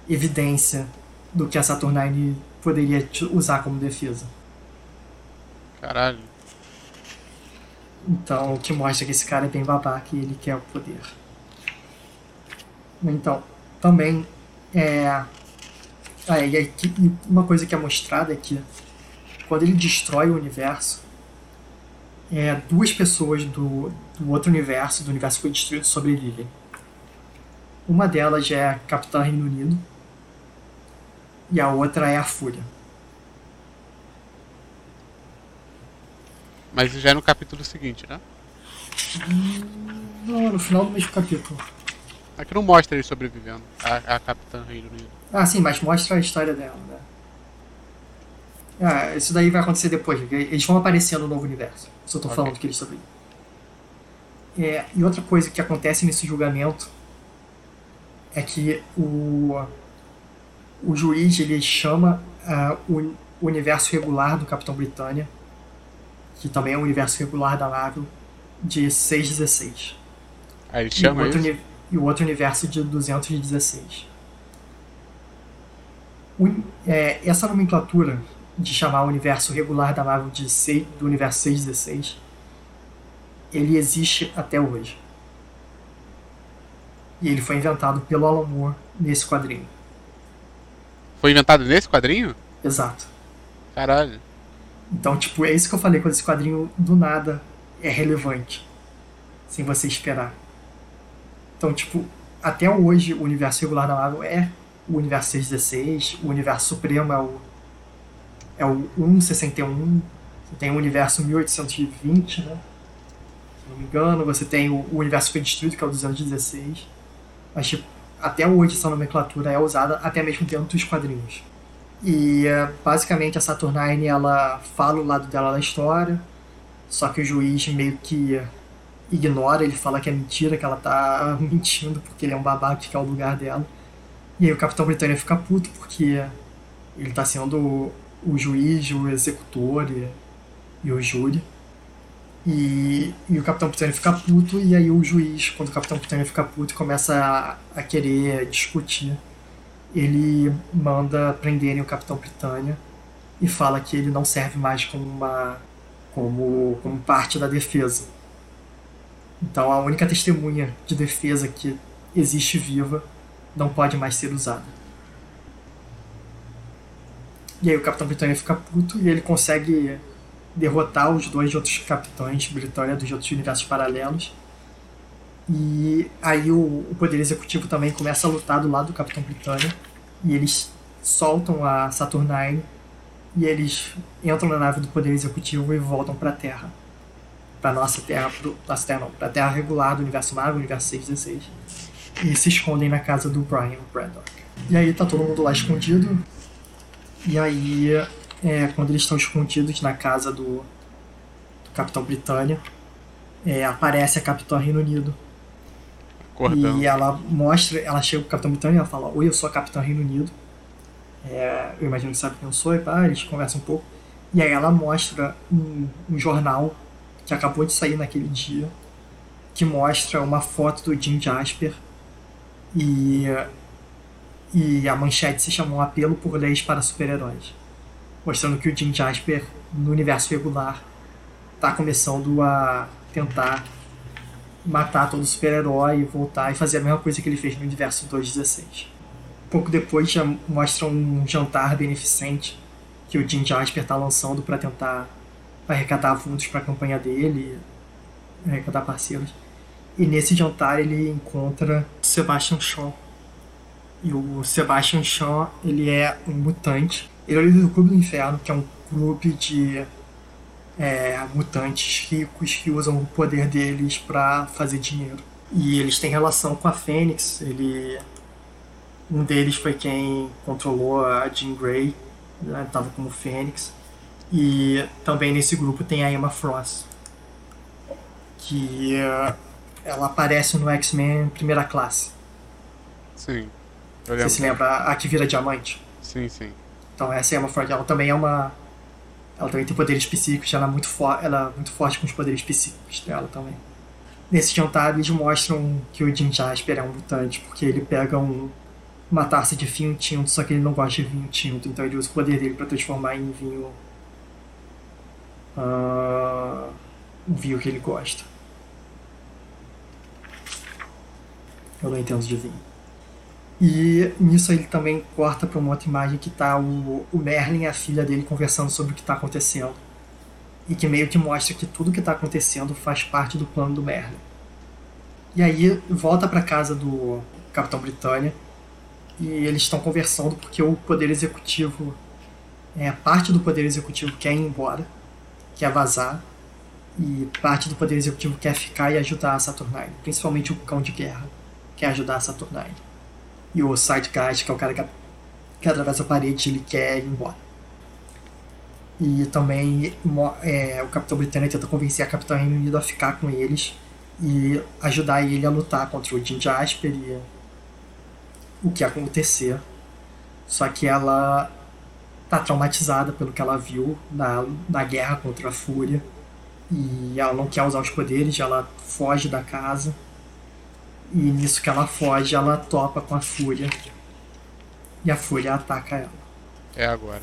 evidência do que a Saturnine poderia usar como defesa. Caralho. Então, o que mostra que esse cara é bem babaca e ele quer o poder. Então, também é. Ah, e aqui- e uma coisa que é mostrada é que quando ele destrói o universo, é, duas pessoas do, do outro universo, do universo que foi destruído, sobrevivem. Uma delas é a Capitã Reino Unido e a outra é a Fúria. Mas já é no capítulo seguinte, né? Não, no final do mesmo capítulo. Aqui não mostra ele sobrevivendo, a, a Capitã Reino Unido. Ah, sim, mas mostra a história dela, né? Ah, isso daí vai acontecer depois, eles vão aparecer no novo universo. Só tô Ok. falando que eles sobrevivem. É, e outra coisa que acontece nesse julgamento é que o, o juiz ele chama ah, o universo regular do Capitão Britânia, que também é o universo regular da Marvel, de 616. Aí ele E o, chama outro e o outro universo de 216. O- é, essa nomenclatura de chamar o universo regular da Marvel de sei- do universo 616, ele existe até hoje. E ele foi inventado pelo Alan Moore nesse quadrinho. Foi inventado nesse quadrinho? Exato. Caralho. Então, tipo, é isso que eu falei quando esse quadrinho do nada é relevante. Sem você esperar. Então, tipo, até hoje o universo regular da Marvel é o universo 616, o universo supremo é o é o 161, você tem o universo 1820, né? Se não me engano, você tem o, o universo que foi destruído, que é o 216. Mas, tipo, até hoje essa nomenclatura é usada até mesmo dentro dos quadrinhos. E é, basicamente a Saturnine ela fala o lado dela da história, só que o juiz meio que ignora, ele fala que é mentira, que ela tá mentindo porque ele é um babaca que é o lugar dela. E aí o Capitão Britânia fica puto porque ele tá sendo o, juiz, o executor e, e o júri. E, e o Capitão Britânia fica puto, e aí o juiz, quando o Capitão Britânia fica puto, começa a, a querer discutir ele manda prenderem o Capitão Britânia e fala que ele não serve mais como uma como, como parte da defesa. Então a única testemunha de defesa que existe viva não pode mais ser usada. E aí o Capitão Britânia fica puto e ele consegue derrotar os dois outros capitães Britânia dos outros universos paralelos. E aí o, o Poder Executivo também começa a lutar do lado do Capitão Britânia. E eles soltam a Saturnine. E eles entram na nave do Poder Executivo e voltam pra Terra. Pra nossa Terra, pro, nossa Terra não, Terra regular do Universo Marvel, Universo 616. E se escondem na casa do Brian Braddock. E aí tá todo mundo lá escondido. E aí, é, quando eles estão escondidos na casa do, do Capitão Britânia, é, aparece a Capitã Reino Unido. Acordando. E ela mostra, ela chega pro Capitão Britânia e ela fala, oi, eu sou a Capitã Reino Unido. É, eu imagino que sabe quem eu sou, e pá, eles conversam um pouco. E aí ela mostra um, um jornal que acabou de sair naquele dia, que mostra uma foto do Jim Jasper e, e a manchete se chamou Apelo por Leis para Super-Heróis. Mostrando que o Jim Jasper, no universo regular, está começando a tentar matar todo super-herói voltar e fazer a mesma coisa que ele fez no universo 216. Pouco depois já mostra um jantar beneficente que o Jim Jasper está lançando para tentar arrecadar fundos para a campanha dele, arrecadar parceiros. E nesse jantar ele encontra Sebastian Shaw. E o Sebastian Shaw, ele é um mutante. Ele é o líder do Clube do Inferno, que é um clube de é, mutantes ricos que usam o poder deles para fazer dinheiro. E eles têm relação com a Fênix. Ele, um deles foi quem controlou a Jean Grey, estava né, como Fênix. E também nesse grupo tem a Emma Frost, que uh, ela aparece no X-Men Primeira Classe. Sim. Você se lembra a que vira diamante? Sim, sim. Então essa é uma forte. Ela também é uma. Ela também tem poderes psíquicos, ela é muito, fo... ela é muito forte com os poderes psíquicos dela também. Nesse jantar eles mostram que o Jim Jasper é um mutante, porque ele pega um, uma taça de vinho tinto, só que ele não gosta de vinho tinto, então ele usa o poder dele para transformar em vinho. Uh, um vinho que ele gosta. Eu não entendo de vinho. E nisso ele também corta para uma outra imagem que tá o, o Merlin e a filha dele conversando sobre o que está acontecendo. E que meio que mostra que tudo que está acontecendo faz parte do plano do Merlin. E aí volta para casa do Capitão Britânia e eles estão conversando porque o Poder Executivo, é, parte do Poder Executivo quer ir embora, quer vazar, e parte do Poder Executivo quer ficar e ajudar a Saturnine, principalmente o Cão de Guerra quer ajudar a Saturnine. E o Sidecast, que é o cara que, que atravessa a parede, ele quer ir embora. E também é, o Capitão Britânico tenta convencer a Capitã Reino Unido a ficar com eles e ajudar ele a lutar contra o Jim Jasper e o que acontecer. Só que ela tá traumatizada pelo que ela viu na, na guerra contra a Fúria. E ela não quer usar os poderes, ela foge da casa e nisso que ela foge, ela topa com a Fúria. E a Fúria ataca ela. É agora.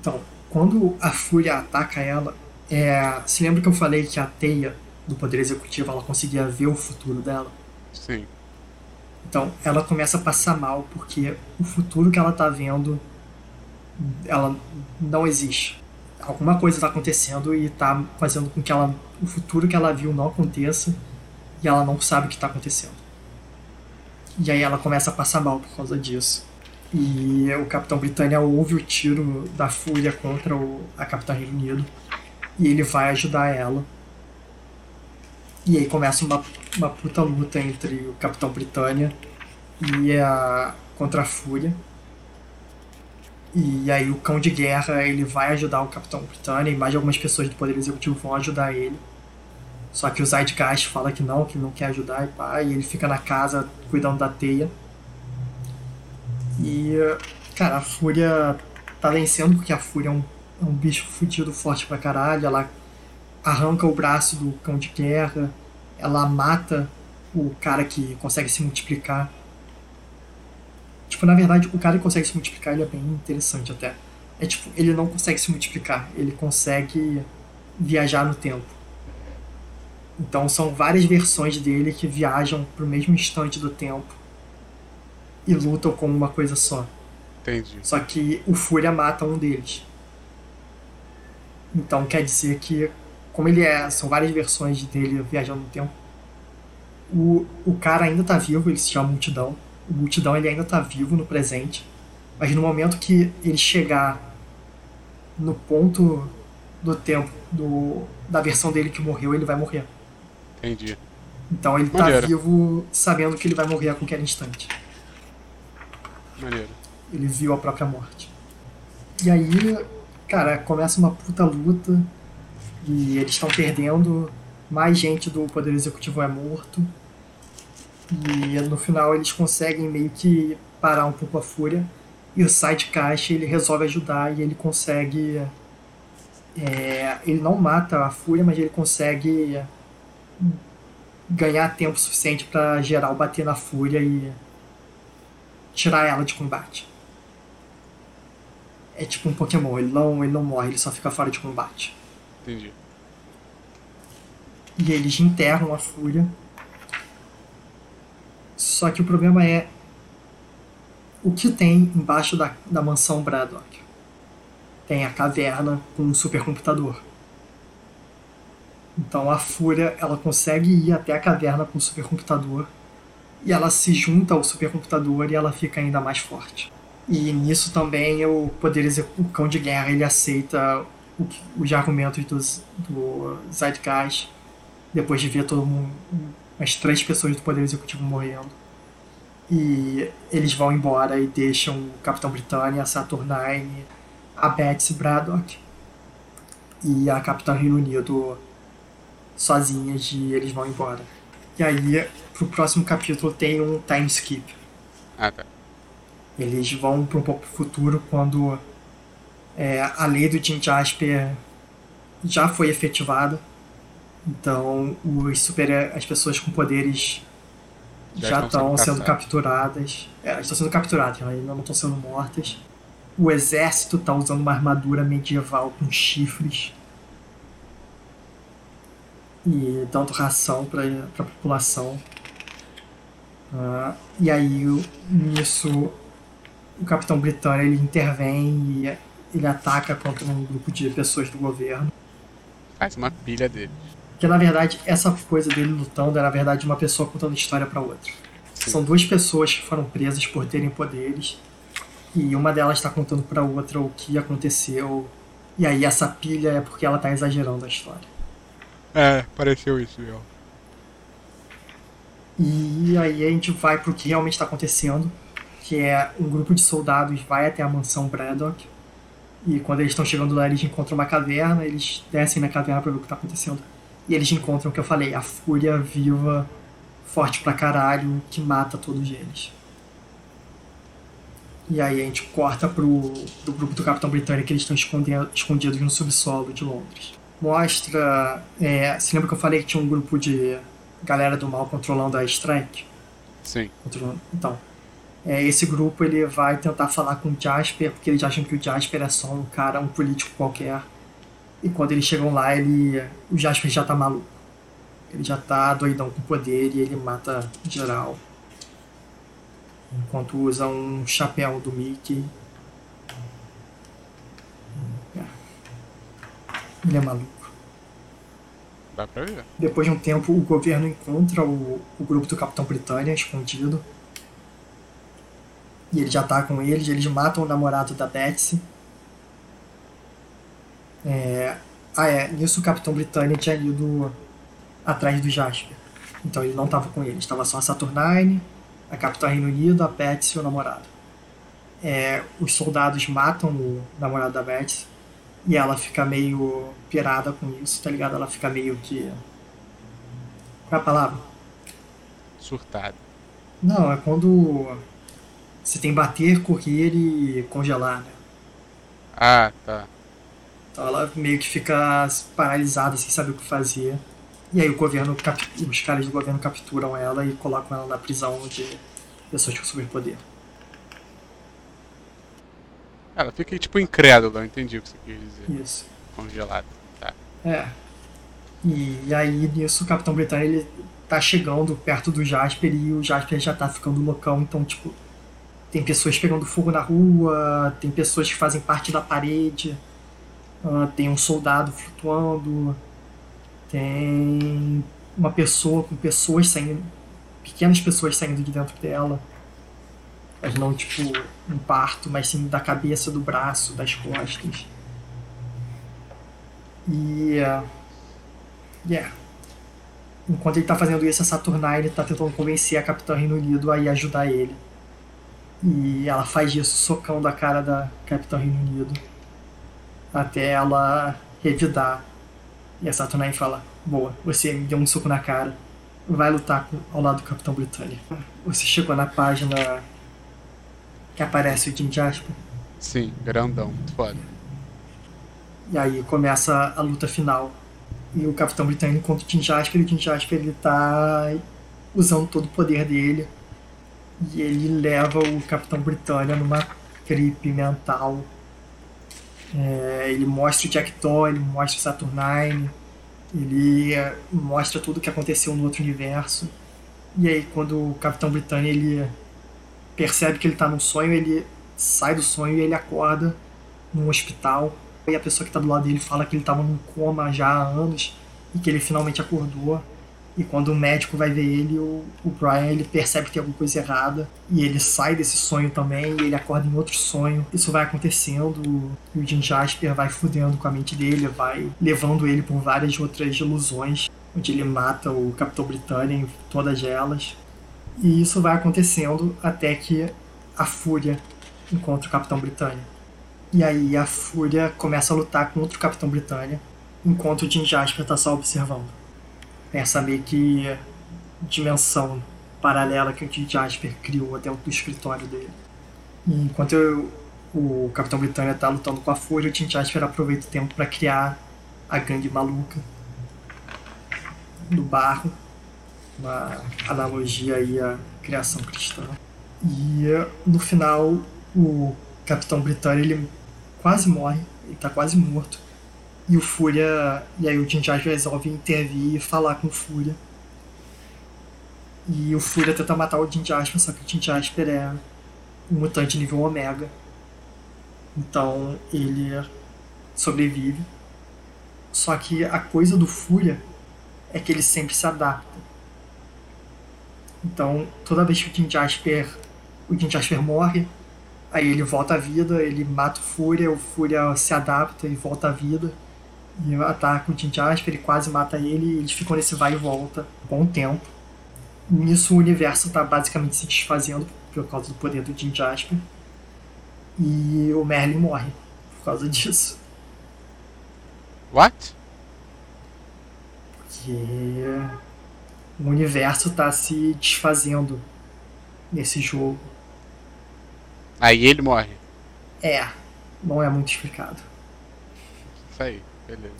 Então, quando a Fúria ataca ela, é... se lembra que eu falei que a teia do Poder Executivo ela conseguia ver o futuro dela? Sim. Então, ela começa a passar mal porque o futuro que ela tá vendo ela não existe. Alguma coisa está acontecendo e está fazendo com que ela, o futuro que ela viu não aconteça e ela não sabe o que está acontecendo. E aí ela começa a passar mal por causa disso. E o Capitão Britânia ouve o tiro da Fúria contra o, a Capitã Reino Unido e ele vai ajudar ela. E aí começa uma, uma puta luta entre o Capitão Britânia e a contra a Fúria. E aí o Cão de Guerra ele vai ajudar o Capitão Britânia e mais algumas pessoas do Poder Executivo vão ajudar ele. Só que o Zeitgeist fala que não, que não quer ajudar e pá, e ele fica na casa cuidando da teia. E, cara, a Fúria tá vencendo porque a Fúria é um, é um bicho fudido forte pra caralho. Ela arranca o braço do cão de guerra, ela mata o cara que consegue se multiplicar. Tipo, na verdade, o cara que consegue se multiplicar ele é bem interessante até. É tipo, ele não consegue se multiplicar, ele consegue viajar no tempo. Então são várias versões dele que viajam para o mesmo instante do tempo e lutam como uma coisa só. Entendi. Só que o Fúria mata um deles. Então quer dizer que, como ele é, são várias versões dele viajando no tempo, o, o cara ainda tá vivo, ele se chama Multidão. O Multidão ele ainda tá vivo no presente, mas no momento que ele chegar no ponto do tempo do, da versão dele que morreu, ele vai morrer. Entendi. Então ele tá Maneiro. tá vivo sabendo que ele vai morrer a qualquer instante. Maneiro. Ele viu a própria morte. E aí, cara, começa uma puta luta. E eles estão perdendo. Mais gente do Poder Executivo é morto. E no final eles conseguem meio que parar um pouco a fúria. E o Side Caixa ele resolve ajudar e ele consegue. É, ele não mata a fúria, mas ele consegue ganhar tempo suficiente para geral bater na fúria e tirar ela de combate. É tipo um Pokémon, ele não, ele não morre, ele só fica fora de combate. Entendi. E eles enterram a fúria. Só que o problema é o que tem embaixo da, da mansão Braddock. Tem a caverna com um supercomputador. Então a Fúria ela consegue ir até a caverna com o supercomputador e ela se junta ao supercomputador e ela fica ainda mais forte. E nisso também o poder o cão de guerra ele aceita o os argumentos dos, do Zeitgeist, depois de ver todo mundo, as três pessoas do Poder Executivo morrendo. E eles vão embora e deixam o Capitão Britânia, Saturnine, a Betsy Braddock e a Capitã Reino Unido sozinhas e eles vão embora. E aí, pro próximo capítulo tem um time skip. Ah, tá. Eles vão para um pouco pro futuro quando é, a lei do Jim Jasper já foi efetivada. Então, os super, as pessoas com poderes Já já, estão sendo sendo, capturadas. É, estão sendo capturadas, elas ainda não estão sendo mortas. O exército está usando uma armadura medieval com chifres e dando ração para a população. Ah, e aí, o- nisso, o Capitão Britânia ele intervém e ele ataca contra um grupo de pessoas do governo. Faz uma pilha dele. Que na verdade, essa coisa dele lutando era na verdade uma pessoa contando história para outra. São duas pessoas que foram presas por terem poderes e uma delas está contando para outra o que aconteceu. E aí essa pilha é porque ela tá exagerando a história. É, pareceu isso, meu. E aí a gente vai pro que realmente está acontecendo, que é um grupo de soldados vai até a mansão Braddock. E quando eles estão chegando lá, eles encontram uma caverna, eles descem na caverna para ver o que está acontecendo. E eles encontram o que eu falei, a fúria viva, forte pra caralho, que mata todos eles. E aí a gente corta pro do grupo do Capitão Britânico que eles estão escondidos no subsolo de Londres. Mostra. É, se lembra que eu falei que tinha um grupo de galera do mal controlando a Strike? Sim. Então. É, esse grupo ele vai tentar falar com o Jasper, porque eles acham que o Jasper é só um cara, um político qualquer. E quando eles chegam lá, ele. O Jasper já tá maluco. Ele já tá doidão com poder e ele mata geral. Enquanto usa um chapéu do Mickey. É. Ele é maluco. Dá pra ver. Depois de um tempo, o governo encontra o, o grupo do Capitão Britânia escondido. E ele já tá eles, eles matam o namorado da Betsy. É, ah, é, nisso o Capitão Britânia tinha ido atrás do Jasper. Então ele não tava com eles, estava só a Saturnine, a Capitã Reino Unido, a Betsy e o namorado. É, os soldados matam o namorado da Betsy e ela fica meio pirada com isso, tá ligado? Ela fica meio que. Qual é a palavra? Surtado. Não, é quando você tem bater, correr e congelar, né? Ah, tá. Então ela meio que fica paralisada, sem saber o que fazer. E aí o governo, os caras do governo capturam ela e colocam ela na prisão de pessoas com superpoder. Ela fica tipo incrédula, eu entendi o que você quis dizer. Isso. Congelado. Tá. É. E, aí nisso o Capitão Britânia ele tá chegando perto do Jasper e o Jasper já tá ficando loucão, então tipo, tem pessoas pegando fogo na rua, tem pessoas que fazem parte da parede, ah, tem um soldado flutuando, tem uma pessoa com pessoas saindo, pequenas pessoas saindo de dentro dela. Mas não tipo um parto, mas sim da cabeça, do braço, das costas. E. Uh, yeah. Enquanto ele tá fazendo isso, a Saturnine tá tentando convencer a Capitã Reino Unido a ir ajudar ele. E ela faz isso socando a cara da Capitã Reino Unido. Até ela revidar. E a Saturnine fala: Boa, você me deu um soco na cara. Vai lutar ao lado do Capitão Britânia. Você chegou na página que aparece o Jim Jasper. Sim, grandão, muito foda. E aí começa a luta final. E o Capitão Britânico encontra o Tim Jasper e o Tim Jasper ele tá usando todo o poder dele. E ele leva o Capitão Britânia numa creep mental. É, ele mostra o Jackdaw, ele mostra o Saturnine, ele é, mostra tudo o que aconteceu no outro universo. E aí quando o Capitão Britânia ele percebe que ele tá num sonho, ele sai do sonho e ele acorda num hospital e a pessoa que tá do lado dele fala que ele tava num coma já há anos e que ele finalmente acordou. E quando o médico vai ver ele, o, o Brian ele percebe que tem alguma coisa errada e ele sai desse sonho também e ele acorda em outro sonho. Isso vai acontecendo e o Jim Jasper vai fudendo com a mente dele, vai levando ele por várias outras ilusões, onde ele mata o Capitão Britânia em todas elas. E isso vai acontecendo até que a Fúria encontra o Capitão Britânia. E aí a Fúria começa a lutar contra o Capitão Britânia, enquanto o Jim Jasper está só observando essa meio que dimensão paralela que o Jim Jasper criou dentro do escritório dele. E enquanto eu, o Capitão Britânia está lutando com a Fúria, o Jim Jasper aproveita o tempo para criar a gangue maluca do barro, uma analogia aí à criação cristã. E no final, o Capitão Britânia ele quase morre, ele está quase morto. E o Fúria. E aí o Jasper resolve intervir e falar com o Fúria. E o Fúria tenta matar o Jin Jasper, só que o Jin Jasper é um mutante nível Omega. Então ele sobrevive. Só que a coisa do Fúria é que ele sempre se adapta. Então, toda vez que o Jin Jasper, o Jin Jasper morre, aí ele volta à vida, ele mata o Fúria, o Fúria se adapta e volta à vida e ataca o Jim Jasper, ele quase mata ele, e eles ficam nesse vai e volta um bom tempo. Nisso o universo está basicamente se desfazendo por causa do poder do Jim Jasper. E o Merlin morre por causa disso. What? Porque o universo está se desfazendo nesse jogo. Aí ele morre. É, não é muito explicado. Isso aí. Beleza.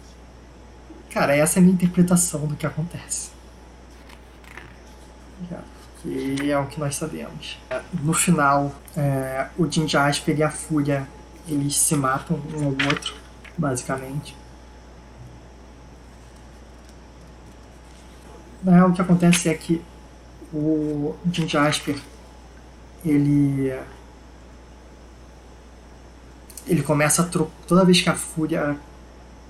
Cara, essa é a minha interpretação do que acontece. Que é o que nós sabemos. No final, é, o Jim Jasper e a Fúria eles se matam um ao outro, basicamente. Na real, o que acontece é que o Jim Jasper ele ele começa a toda vez que a Fúria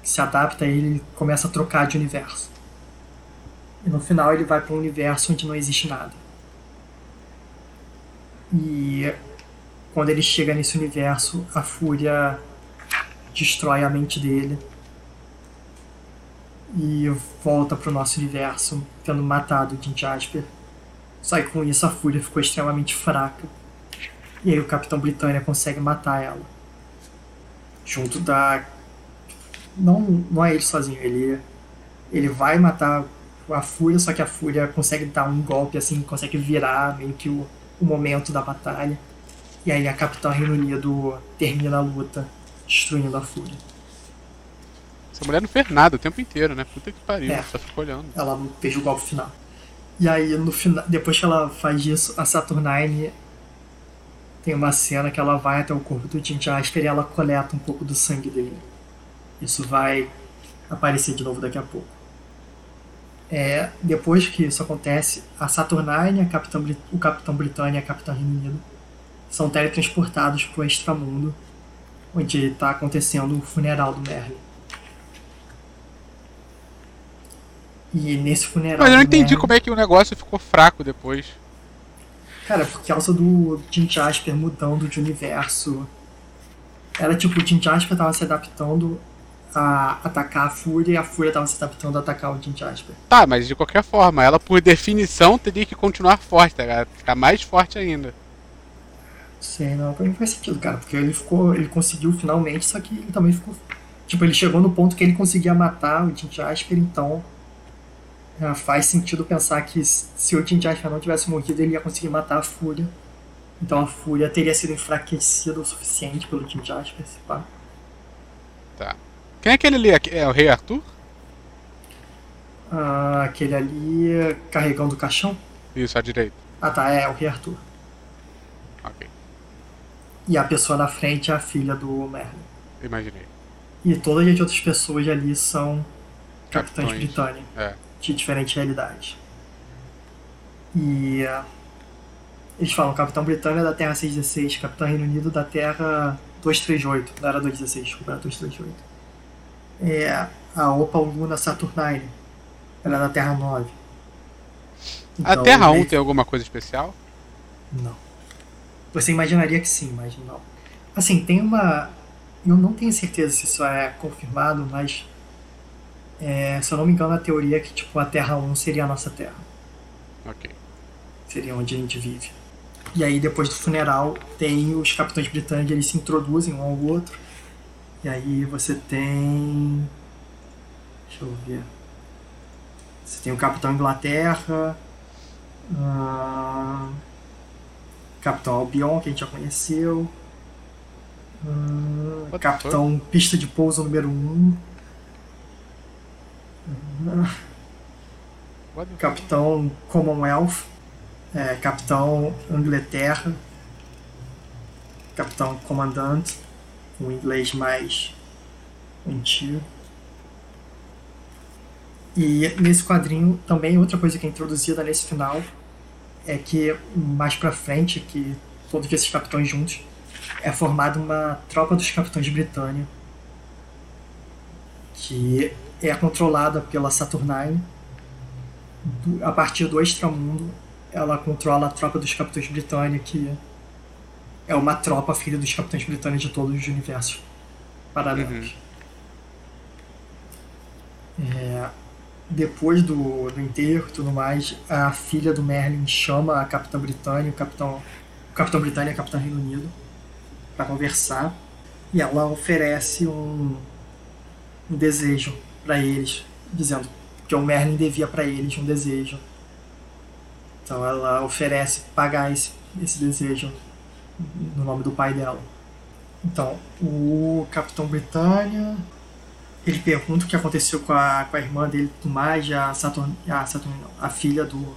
se adapta ele começa a trocar de universo. E no final ele vai para um universo onde não existe nada. E quando ele chega nesse universo, a fúria destrói a mente dele e volta para o nosso universo, tendo matado o Jim Jasper. Só que com isso a fúria ficou extremamente fraca. E aí o Capitão Britânia consegue matar ela. Junto da não, não é ele sozinho, ele, ele vai matar a Fúria, só que a Fúria consegue dar um golpe assim, consegue virar meio que o, o momento da batalha. E aí a Capitã Reino Unido termina a luta, destruindo a Fúria. Essa mulher não fez nada o tempo inteiro, né? Puta que pariu, É. só ficou olhando. Ela fez o golpe final. E aí, no final, depois que ela faz isso, a Saturnine tem uma cena que ela vai até o corpo do Jim Jasper e ela coleta um pouco do sangue dele. Isso vai aparecer de novo daqui a pouco. É, depois que isso acontece, a Saturnine, a Capitã, Brit- o Capitão Britânia e a Capitã Reino Unido são teletransportados para o extramundo, onde está acontecendo o funeral do Merlin. E nesse funeral. Mas eu não entendi Merlin- como é que o negócio ficou fraco depois. Cara, por causa do Jim Jasper mudando de universo. Era tipo, o Jim Jasper tava se adaptando a atacar a Fúria e a Fúria tava se adaptando a atacar o Jim Jasper. Tá, mas de qualquer forma, ela por definição teria que continuar forte, tá ligado? Ficar mais forte ainda. Sei, não, pra mim faz sentido, cara, porque ele ficou. Ele conseguiu finalmente, só que ele também ficou. Tipo, ele chegou no ponto que ele conseguia matar o Jim Jasper, então. É, faz sentido pensar que se o Jasper não tivesse morrido, ele ia conseguir matar a Fúria. Então a Fúria teria sido enfraquecida o suficiente pelo Jasper, se pá. Tá. Quem é aquele ali? É o Rei Arthur? Ah, aquele ali carregando o caixão. Isso, à direita. Ah tá, é o Rei Arthur. Ok, E a pessoa na frente é a filha do Merlin. imaginei. E todas as outras pessoas ali são capitães Capitães. Britânia, É. de diferentes realidades. E ah, eles falam Capitão Britânia da Terra 616, Capitão Reino Unido da Terra 238. Não era 216, desculpa, era 238. É a Opa Luna Saturnine. Ela é da Terra 9. A Então, Terra 1 ele- tem alguma coisa especial? Não. Você imaginaria que sim, mas não. Assim, tem uma. Eu não tenho certeza se isso é confirmado, mas. É, se eu não me engano, a teoria é que tipo, a Terra 1 seria a nossa Terra. Ok. Seria onde a gente vive. E aí, depois do funeral, tem os capitães britânicos, eles se introduzem um ao outro. E aí você tem. Deixa eu ver. Você tem o Capitão Inglaterra. ah, Capitão Albion, que a gente já conheceu. the Capitão Pista de Pouso número 1. What the- Capitão Commonwealth, é, Capitão Inglaterra, Capitão Comandante, um inglês mais antigo. E nesse quadrinho também outra coisa que é introduzida nesse final é que mais pra frente, que todos esses capitães juntos, é formada uma tropa dos capitães Britânia que é controlada pela Saturnine a partir do extramundo, ela controla a tropa dos Capitães Britânia, que é uma tropa filha dos Capitães Britânia de todos os universos paralelos. É, depois do, do enterro e tudo mais, a filha do Merlin chama a Capitã Britânia, o Capitão, o Capitão Britânia e a Capitã Reino Unido para conversar, e ela oferece um, um desejo para eles, dizendo que o Merlin devia para eles um desejo. Então ela oferece pagar esse, esse desejo no nome do pai dela. Então, o Capitão Britânia, ele pergunta o que aconteceu com a, com a irmã dele e tudo mais, a Saturn, a, Saturn a filha do,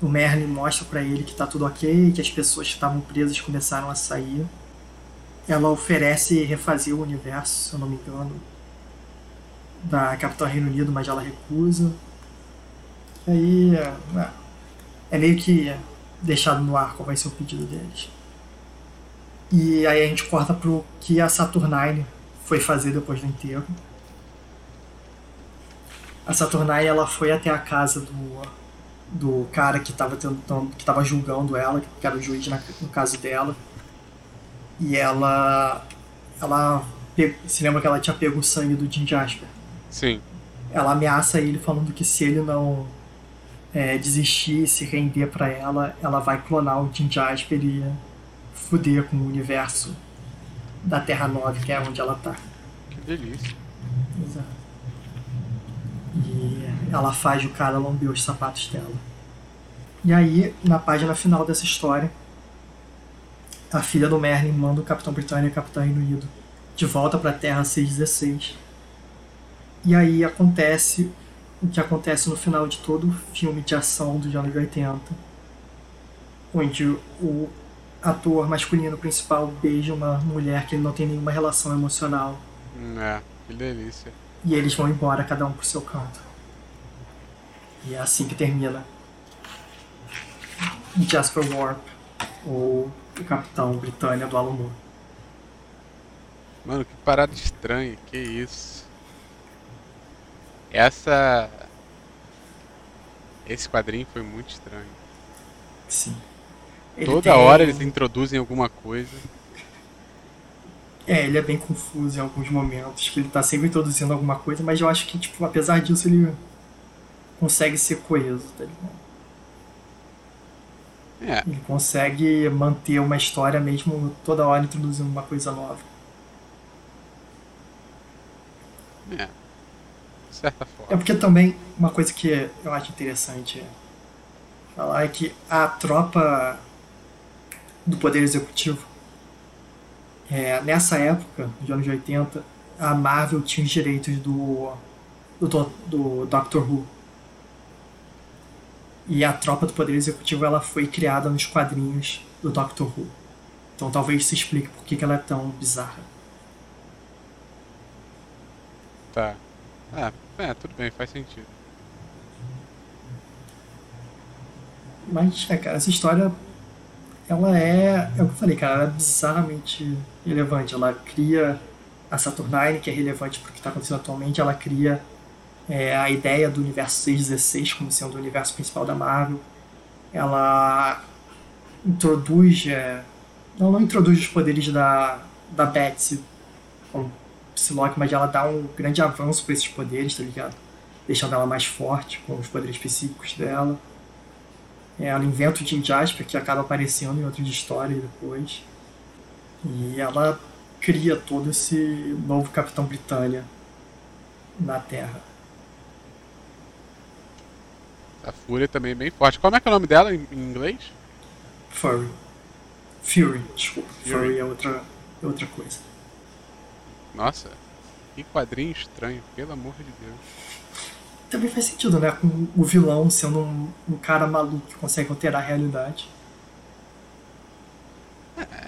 do Merlin mostra para ele que tá tudo ok, que as pessoas que estavam presas começaram a sair. Ela oferece refazer o universo, se eu não me engano, da Capitã Reino Unido, mas ela recusa. Aí é, é meio que deixado no ar qual vai ser o pedido deles. E aí a gente corta pro que a Saturnine foi fazer depois do enterro. A Saturnine ela foi até a casa do, do cara que estava tentando, que tava julgando ela, que era o juiz na- no caso dela. E ela ela se lembra que ela tinha pego o sangue do Jim Jasper Sim. ela ameaça ele falando que se ele não é, desistir e se render pra ela, ela vai clonar o Jim Jasper e fuder com o universo da Terra 9, que é onde ela tá. Que delícia. Exato. E ela faz o cara lamber os sapatos dela. E aí, na página final dessa história, a filha do Merlin manda o Capitão Britânia e o Capitão Reino Unido de volta pra Terra 616. E aí acontece o que acontece no final de todo o filme de ação dos anos 80, onde o ator masculino principal beija uma mulher que ele não tem nenhuma relação emocional Hum, É, que delícia. e eles vão embora, cada um pro seu canto. E é assim que termina Jasper Warp, ou o Capitão Britânia do Alan Moore. Mano, que parada estranha, que isso. Essa. Esse quadrinho foi muito estranho. Sim. Ele Toda tem- hora eles introduzem alguma coisa. É, ele é bem confuso em alguns momentos, que ele tá sempre introduzindo alguma coisa, mas eu acho que, tipo, apesar disso, ele consegue ser coeso, tá ligado? É, Ele consegue manter uma história mesmo toda hora introduzindo uma coisa nova. é. Certa É forma. porque também uma coisa que eu acho interessante falar é que a tropa do Poder Executivo, é, nessa época, nos anos 80, a Marvel tinha os direitos do, do, Do- do Doctor Who. E a tropa do Poder Executivo ela foi criada nos quadrinhos do Doctor Who. Então talvez isso explique por que que ela é tão bizarra. Tá. Ah, é, tudo bem, faz sentido. Mas, é, cara, essa história, ela é, é o que eu falei, cara, ela é bizarramente relevante. Ela cria a Saturnine, que é relevante para o que está acontecendo atualmente, ela cria é, a ideia do universo 616 como sendo o universo principal da Marvel. ela introduz. É, não, não introduz os poderes da, da Betsy como Psylocke, mas ela dá um grande avanço para esses poderes, tá ligado? Deixando ela mais forte com os poderes psíquicos dela. É, ela inventa o Jim Jasper, que acaba aparecendo em outras histórias depois. E ela cria todo esse novo Capitão Britânia na Terra. A Fúria também é bem forte. Como é que é o nome dela em inglês? Furry. Fury, desculpa. Fury, Fury é outra, é outra coisa. Nossa, que quadrinho estranho, pelo amor de Deus. Também faz sentido, né? Com o vilão sendo um, um cara maluco que consegue alterar a realidade.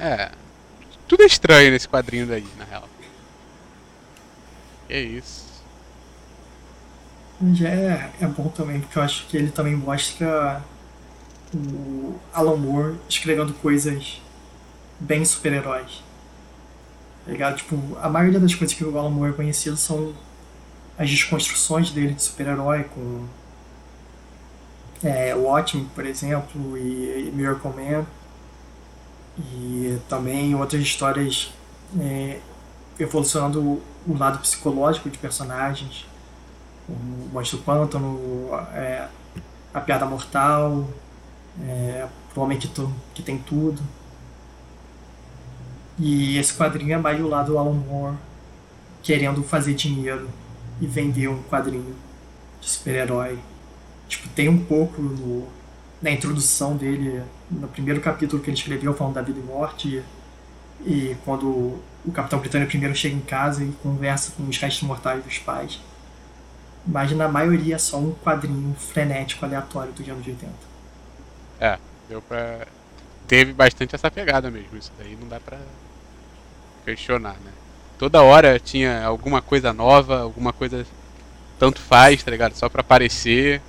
É. Tudo é estranho nesse quadrinho daí, na real. Que isso. Mas é, é bom também, porque eu acho que ele também mostra o Alan Moore escrevendo coisas bem super-heróis. Tá ligado? Tipo, a maioria das coisas que o Alan Moore é conhecido são as desconstruções dele de super-herói, com é, Watchmen, por exemplo, e, e Miracle Man. E também outras histórias é, evolucionando o lado psicológico de personagens. O Monstro Pântano, é, a Piada Mortal, é, o Homem que, tu, que Tem Tudo. E esse quadrinho é mais do lado do Alan Moore querendo fazer dinheiro e vender um quadrinho de super-herói. Tipo, tem um pouco no, na introdução dele, no primeiro capítulo que ele escreveu falando da vida e morte, e, e quando o Capitão Britânico primeiro chega em casa e conversa com os restos mortais dos pais. Mas na maioria é só um quadrinho frenético, aleatório dos anos 80. É, deu pra. Teve bastante essa pegada mesmo, isso daí não dá pra questionar, né? Toda hora tinha alguma coisa nova, alguma coisa tanto faz, tá ligado? Só pra aparecer.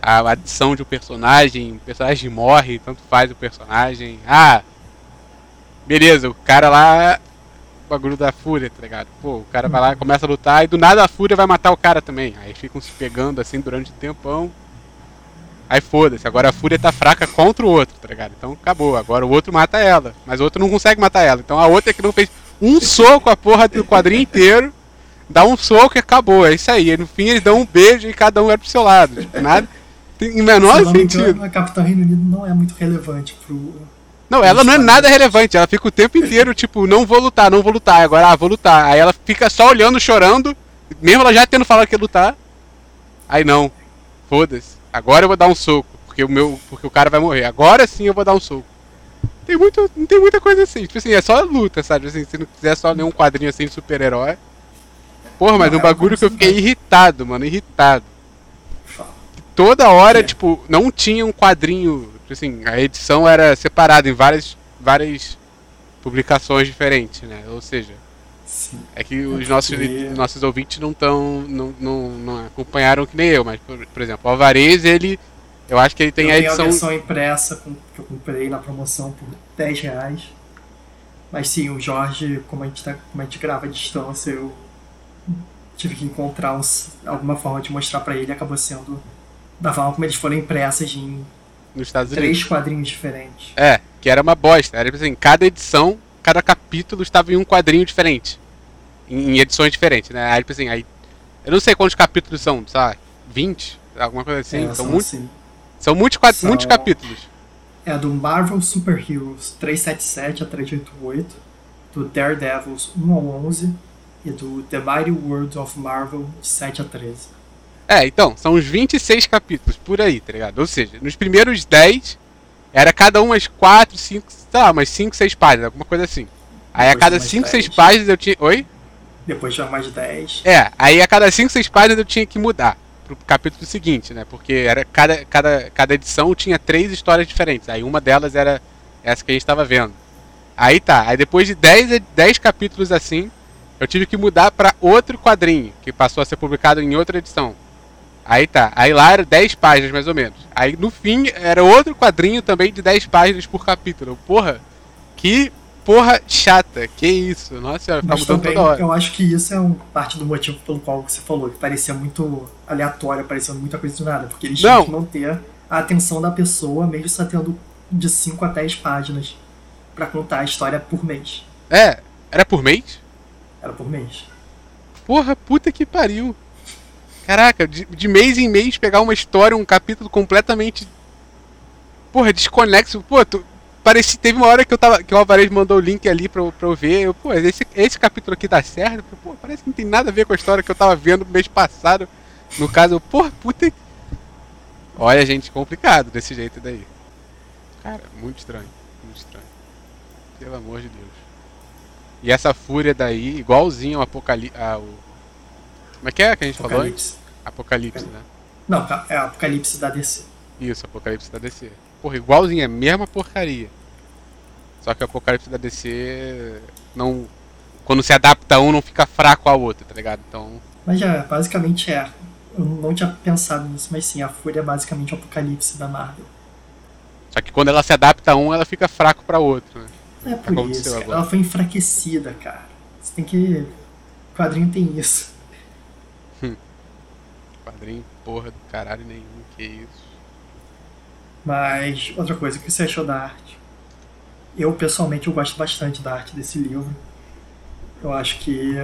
A adição de um personagem, o personagem morre, tanto faz o personagem. Ah! Beleza, o cara lá. O bagulho da fúria, tá ligado? Pô, o cara vai lá, começa a lutar e do nada a fúria vai matar o cara também. Aí ficam se pegando assim durante um tempão. Aí foda-se, agora a Fúria tá fraca contra o outro, tá ligado? Então acabou, agora o outro mata ela, mas o outro não consegue matar ela. Então a outra é que não fez um soco a porra do quadrinho inteiro, dá um soco e acabou, é isso aí. E no fim eles dão um beijo e cada um vai pro seu lado. Tipo, nada. Tem menor sentido. A Capitã Reino Unido não é muito relevante pro. Não, ela não é nada relevante, ela fica o tempo inteiro, tipo, não vou lutar, não vou lutar, agora ah, vou lutar. Aí ela fica só olhando, chorando, mesmo ela já tendo falado que ia lutar. Aí não, foda-se. Agora eu vou dar um soco, porque o meu, porque o cara vai morrer. Agora sim eu vou dar um soco. Tem muito, não tem muita coisa assim. Tipo assim, é só luta, sabe? Assim, se não quiser só ler um quadrinho assim de super-herói. Porra, mas não, um é bagulho que eu fiquei irritado, mano, irritado. Toda hora, tipo, não tinha um quadrinho, tipo assim, a edição era separada em várias várias publicações diferentes, né? Ou seja, Sim. É que os é nossos, nossos ouvintes não estão. Não, não, não, acompanharam que nem eu, mas, por, por, exemplo, o Alvarez, ele. Eu acho que ele tem eu a edição. a versão impressa que eu comprei na promoção por 10 reais. Mas sim, o Jorge, como a gente, tá, como a gente grava à distância, eu tive que encontrar uns, alguma forma de mostrar para ele. Acabou sendo da forma como eles foram impressas em Nos Estados três Unidos. quadrinhos diferentes. É, que era uma bosta. Era assim, cada edição cada capítulo estava em um quadrinho diferente. Em, em edições diferentes, né? Aí, tipo assim, aí. Eu não sei quantos capítulos são, sabe? 20? Alguma coisa assim. É, são, muitos, assim. São muitos, são, muitos capítulos. É do Marvel Super Heroes 377 a 388, do Daredevils 1 a 11 e do The Mighty World of Marvel 7 a 13. É, então, são uns 26 capítulos por aí, tá ligado? Ou seja, nos primeiros 10 era cada umas 4, 5, sei lá, umas 5, 6 páginas, alguma coisa assim. Aí Depois a cada 5, 6 páginas eu tinha. Oi? Depois já mais 10. É, aí a cada 5, 6 páginas eu tinha que mudar pro capítulo seguinte, né? Porque era cada, cada, cada edição tinha três histórias diferentes. Aí uma delas era essa que a gente estava vendo. Aí tá, aí depois de 10, 10 capítulos assim, eu tive que mudar para outro quadrinho, que passou a ser publicado em outra edição. Aí tá. Aí lá era 10 páginas mais ou menos. Aí no fim era outro quadrinho também de 10 páginas por capítulo. Porra, que porra chata. Que isso. Nossa, tá mudando também, toda hora. Eu acho que isso é um, parte do motivo pelo qual você falou, que parecia muito aleatório, parecia muita coisa do nada. Porque eles tinham que manter a atenção da pessoa, mesmo só tendo de 5 a 10 páginas pra contar a história por mês. É, era por mês? Era por mês. Porra, puta que pariu. Caraca, de, de mês em mês pegar uma história, um capítulo completamente. Porra, desconexo. Pô, tu, teve uma hora que eu tava. Que o Alvarez mandou o link ali pra, eu- pra eu ver. Eu, pô, esse, esse capítulo aqui dá certo? Pô, parece que não tem nada a ver com a história que eu tava vendo mês passado. No caso, eu, porra, puta. Olha, gente, complicado desse jeito daí. Cara, muito estranho. Muito estranho. Pelo amor de Deus. E essa fúria daí, igualzinho ao Apocalipse. Ao... Como é que é que a gente falou? antes? Apocalipse. Apocalipse, né? Não, é Apocalipse da DC. Isso, Apocalipse da DC. Porra, igualzinho, é a mesma porcaria. Só que o Apocalipse da DC não. Quando se adapta a um, não fica fraco ao outro, tá ligado? Então. Mas já, basicamente é. Eu não tinha pensado nisso, mas sim, a Fúria é basicamente o Apocalipse da Marvel. Só que quando ela se adapta a um, ela fica fraco pra outro, né? É por Aconteceu isso, cara. agora. Ela foi enfraquecida, cara. Você tem que. O quadrinho tem isso. Quadrinho, porra do caralho nenhum, que isso. Mas, outra coisa, o que você achou da arte? Eu, pessoalmente, eu gosto bastante da arte desse livro. Eu acho que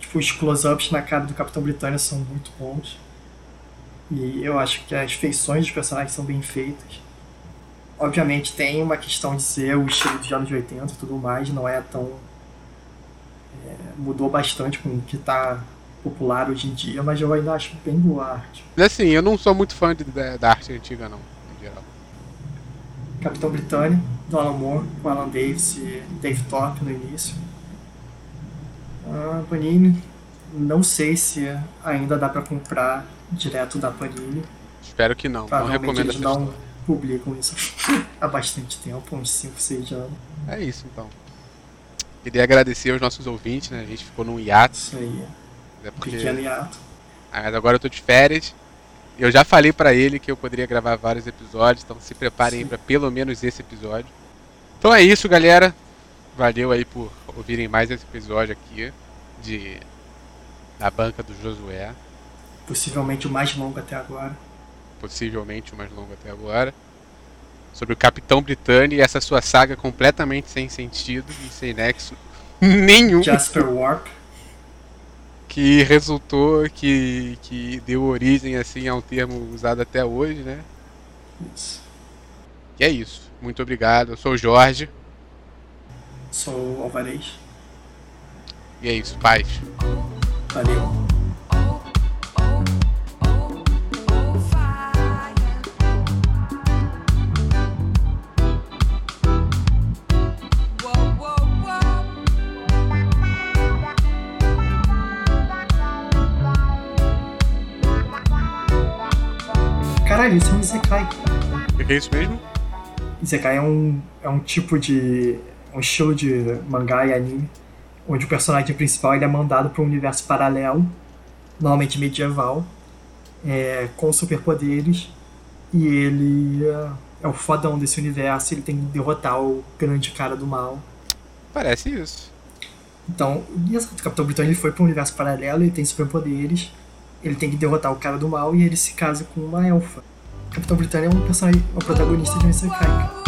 tipo, os close-ups na cara do Capitão Britânia são muito bons. E eu acho que as feições dos personagens são bem feitas. Obviamente tem uma questão de ser o estilo dos anos 80 e tudo mais, não é tão. eh, mudou bastante com o que está popular hoje em dia, mas eu ainda acho bem boa a arte. Assim, eu não sou muito fã de- da, da arte antiga, não. Capitão Britânia, do Alan Moore, com Alan Davis e Dave Thorpe no início. A Panini, não sei se ainda dá pra comprar direto da Panini. Espero que não. Não recomendo eles não história. publicam isso há bastante tempo, uns 5, 6 anos. É isso então. Queria agradecer aos nossos ouvintes, né? A gente ficou num hiato, Isso aí, né? Porque pequeno hiato. Ah, mas agora eu tô de férias. Eu já falei pra ele que eu poderia gravar vários episódios, então se preparem pra pelo menos esse episódio. Então é isso, galera. Valeu aí por ouvirem mais esse episódio aqui de da banca do Josué, Possivelmente o mais longo até agora. possivelmente o mais longo até agora. Sobre o Capitão Britânia e essa sua saga completamente sem sentido e sem nexo nenhum. Jasper Warp. Que resultou, que, que deu origem assim a um termo usado até hoje, né? Isso. E é isso. Muito obrigado. Eu sou o Jorge. Sou o Alvarez. E é isso. Paz. Valeu. Caralho, isso é um Isekai. O que é isso mesmo? Isekai é um, é um tipo de. um estilo de mangá e anime, onde o personagem principal ele é mandado para um universo paralelo, normalmente medieval, é, com superpoderes, e ele é, é o fodão desse universo, ele tem que derrotar o grande cara do mal. Parece isso. Então, esse Capitão Britânia ele foi para um universo paralelo, ele tem superpoderes, ele tem que derrotar o cara do mal e ele se casa com uma elfa. Capitão Britânia é um personagem, é protagonista de um Isekai.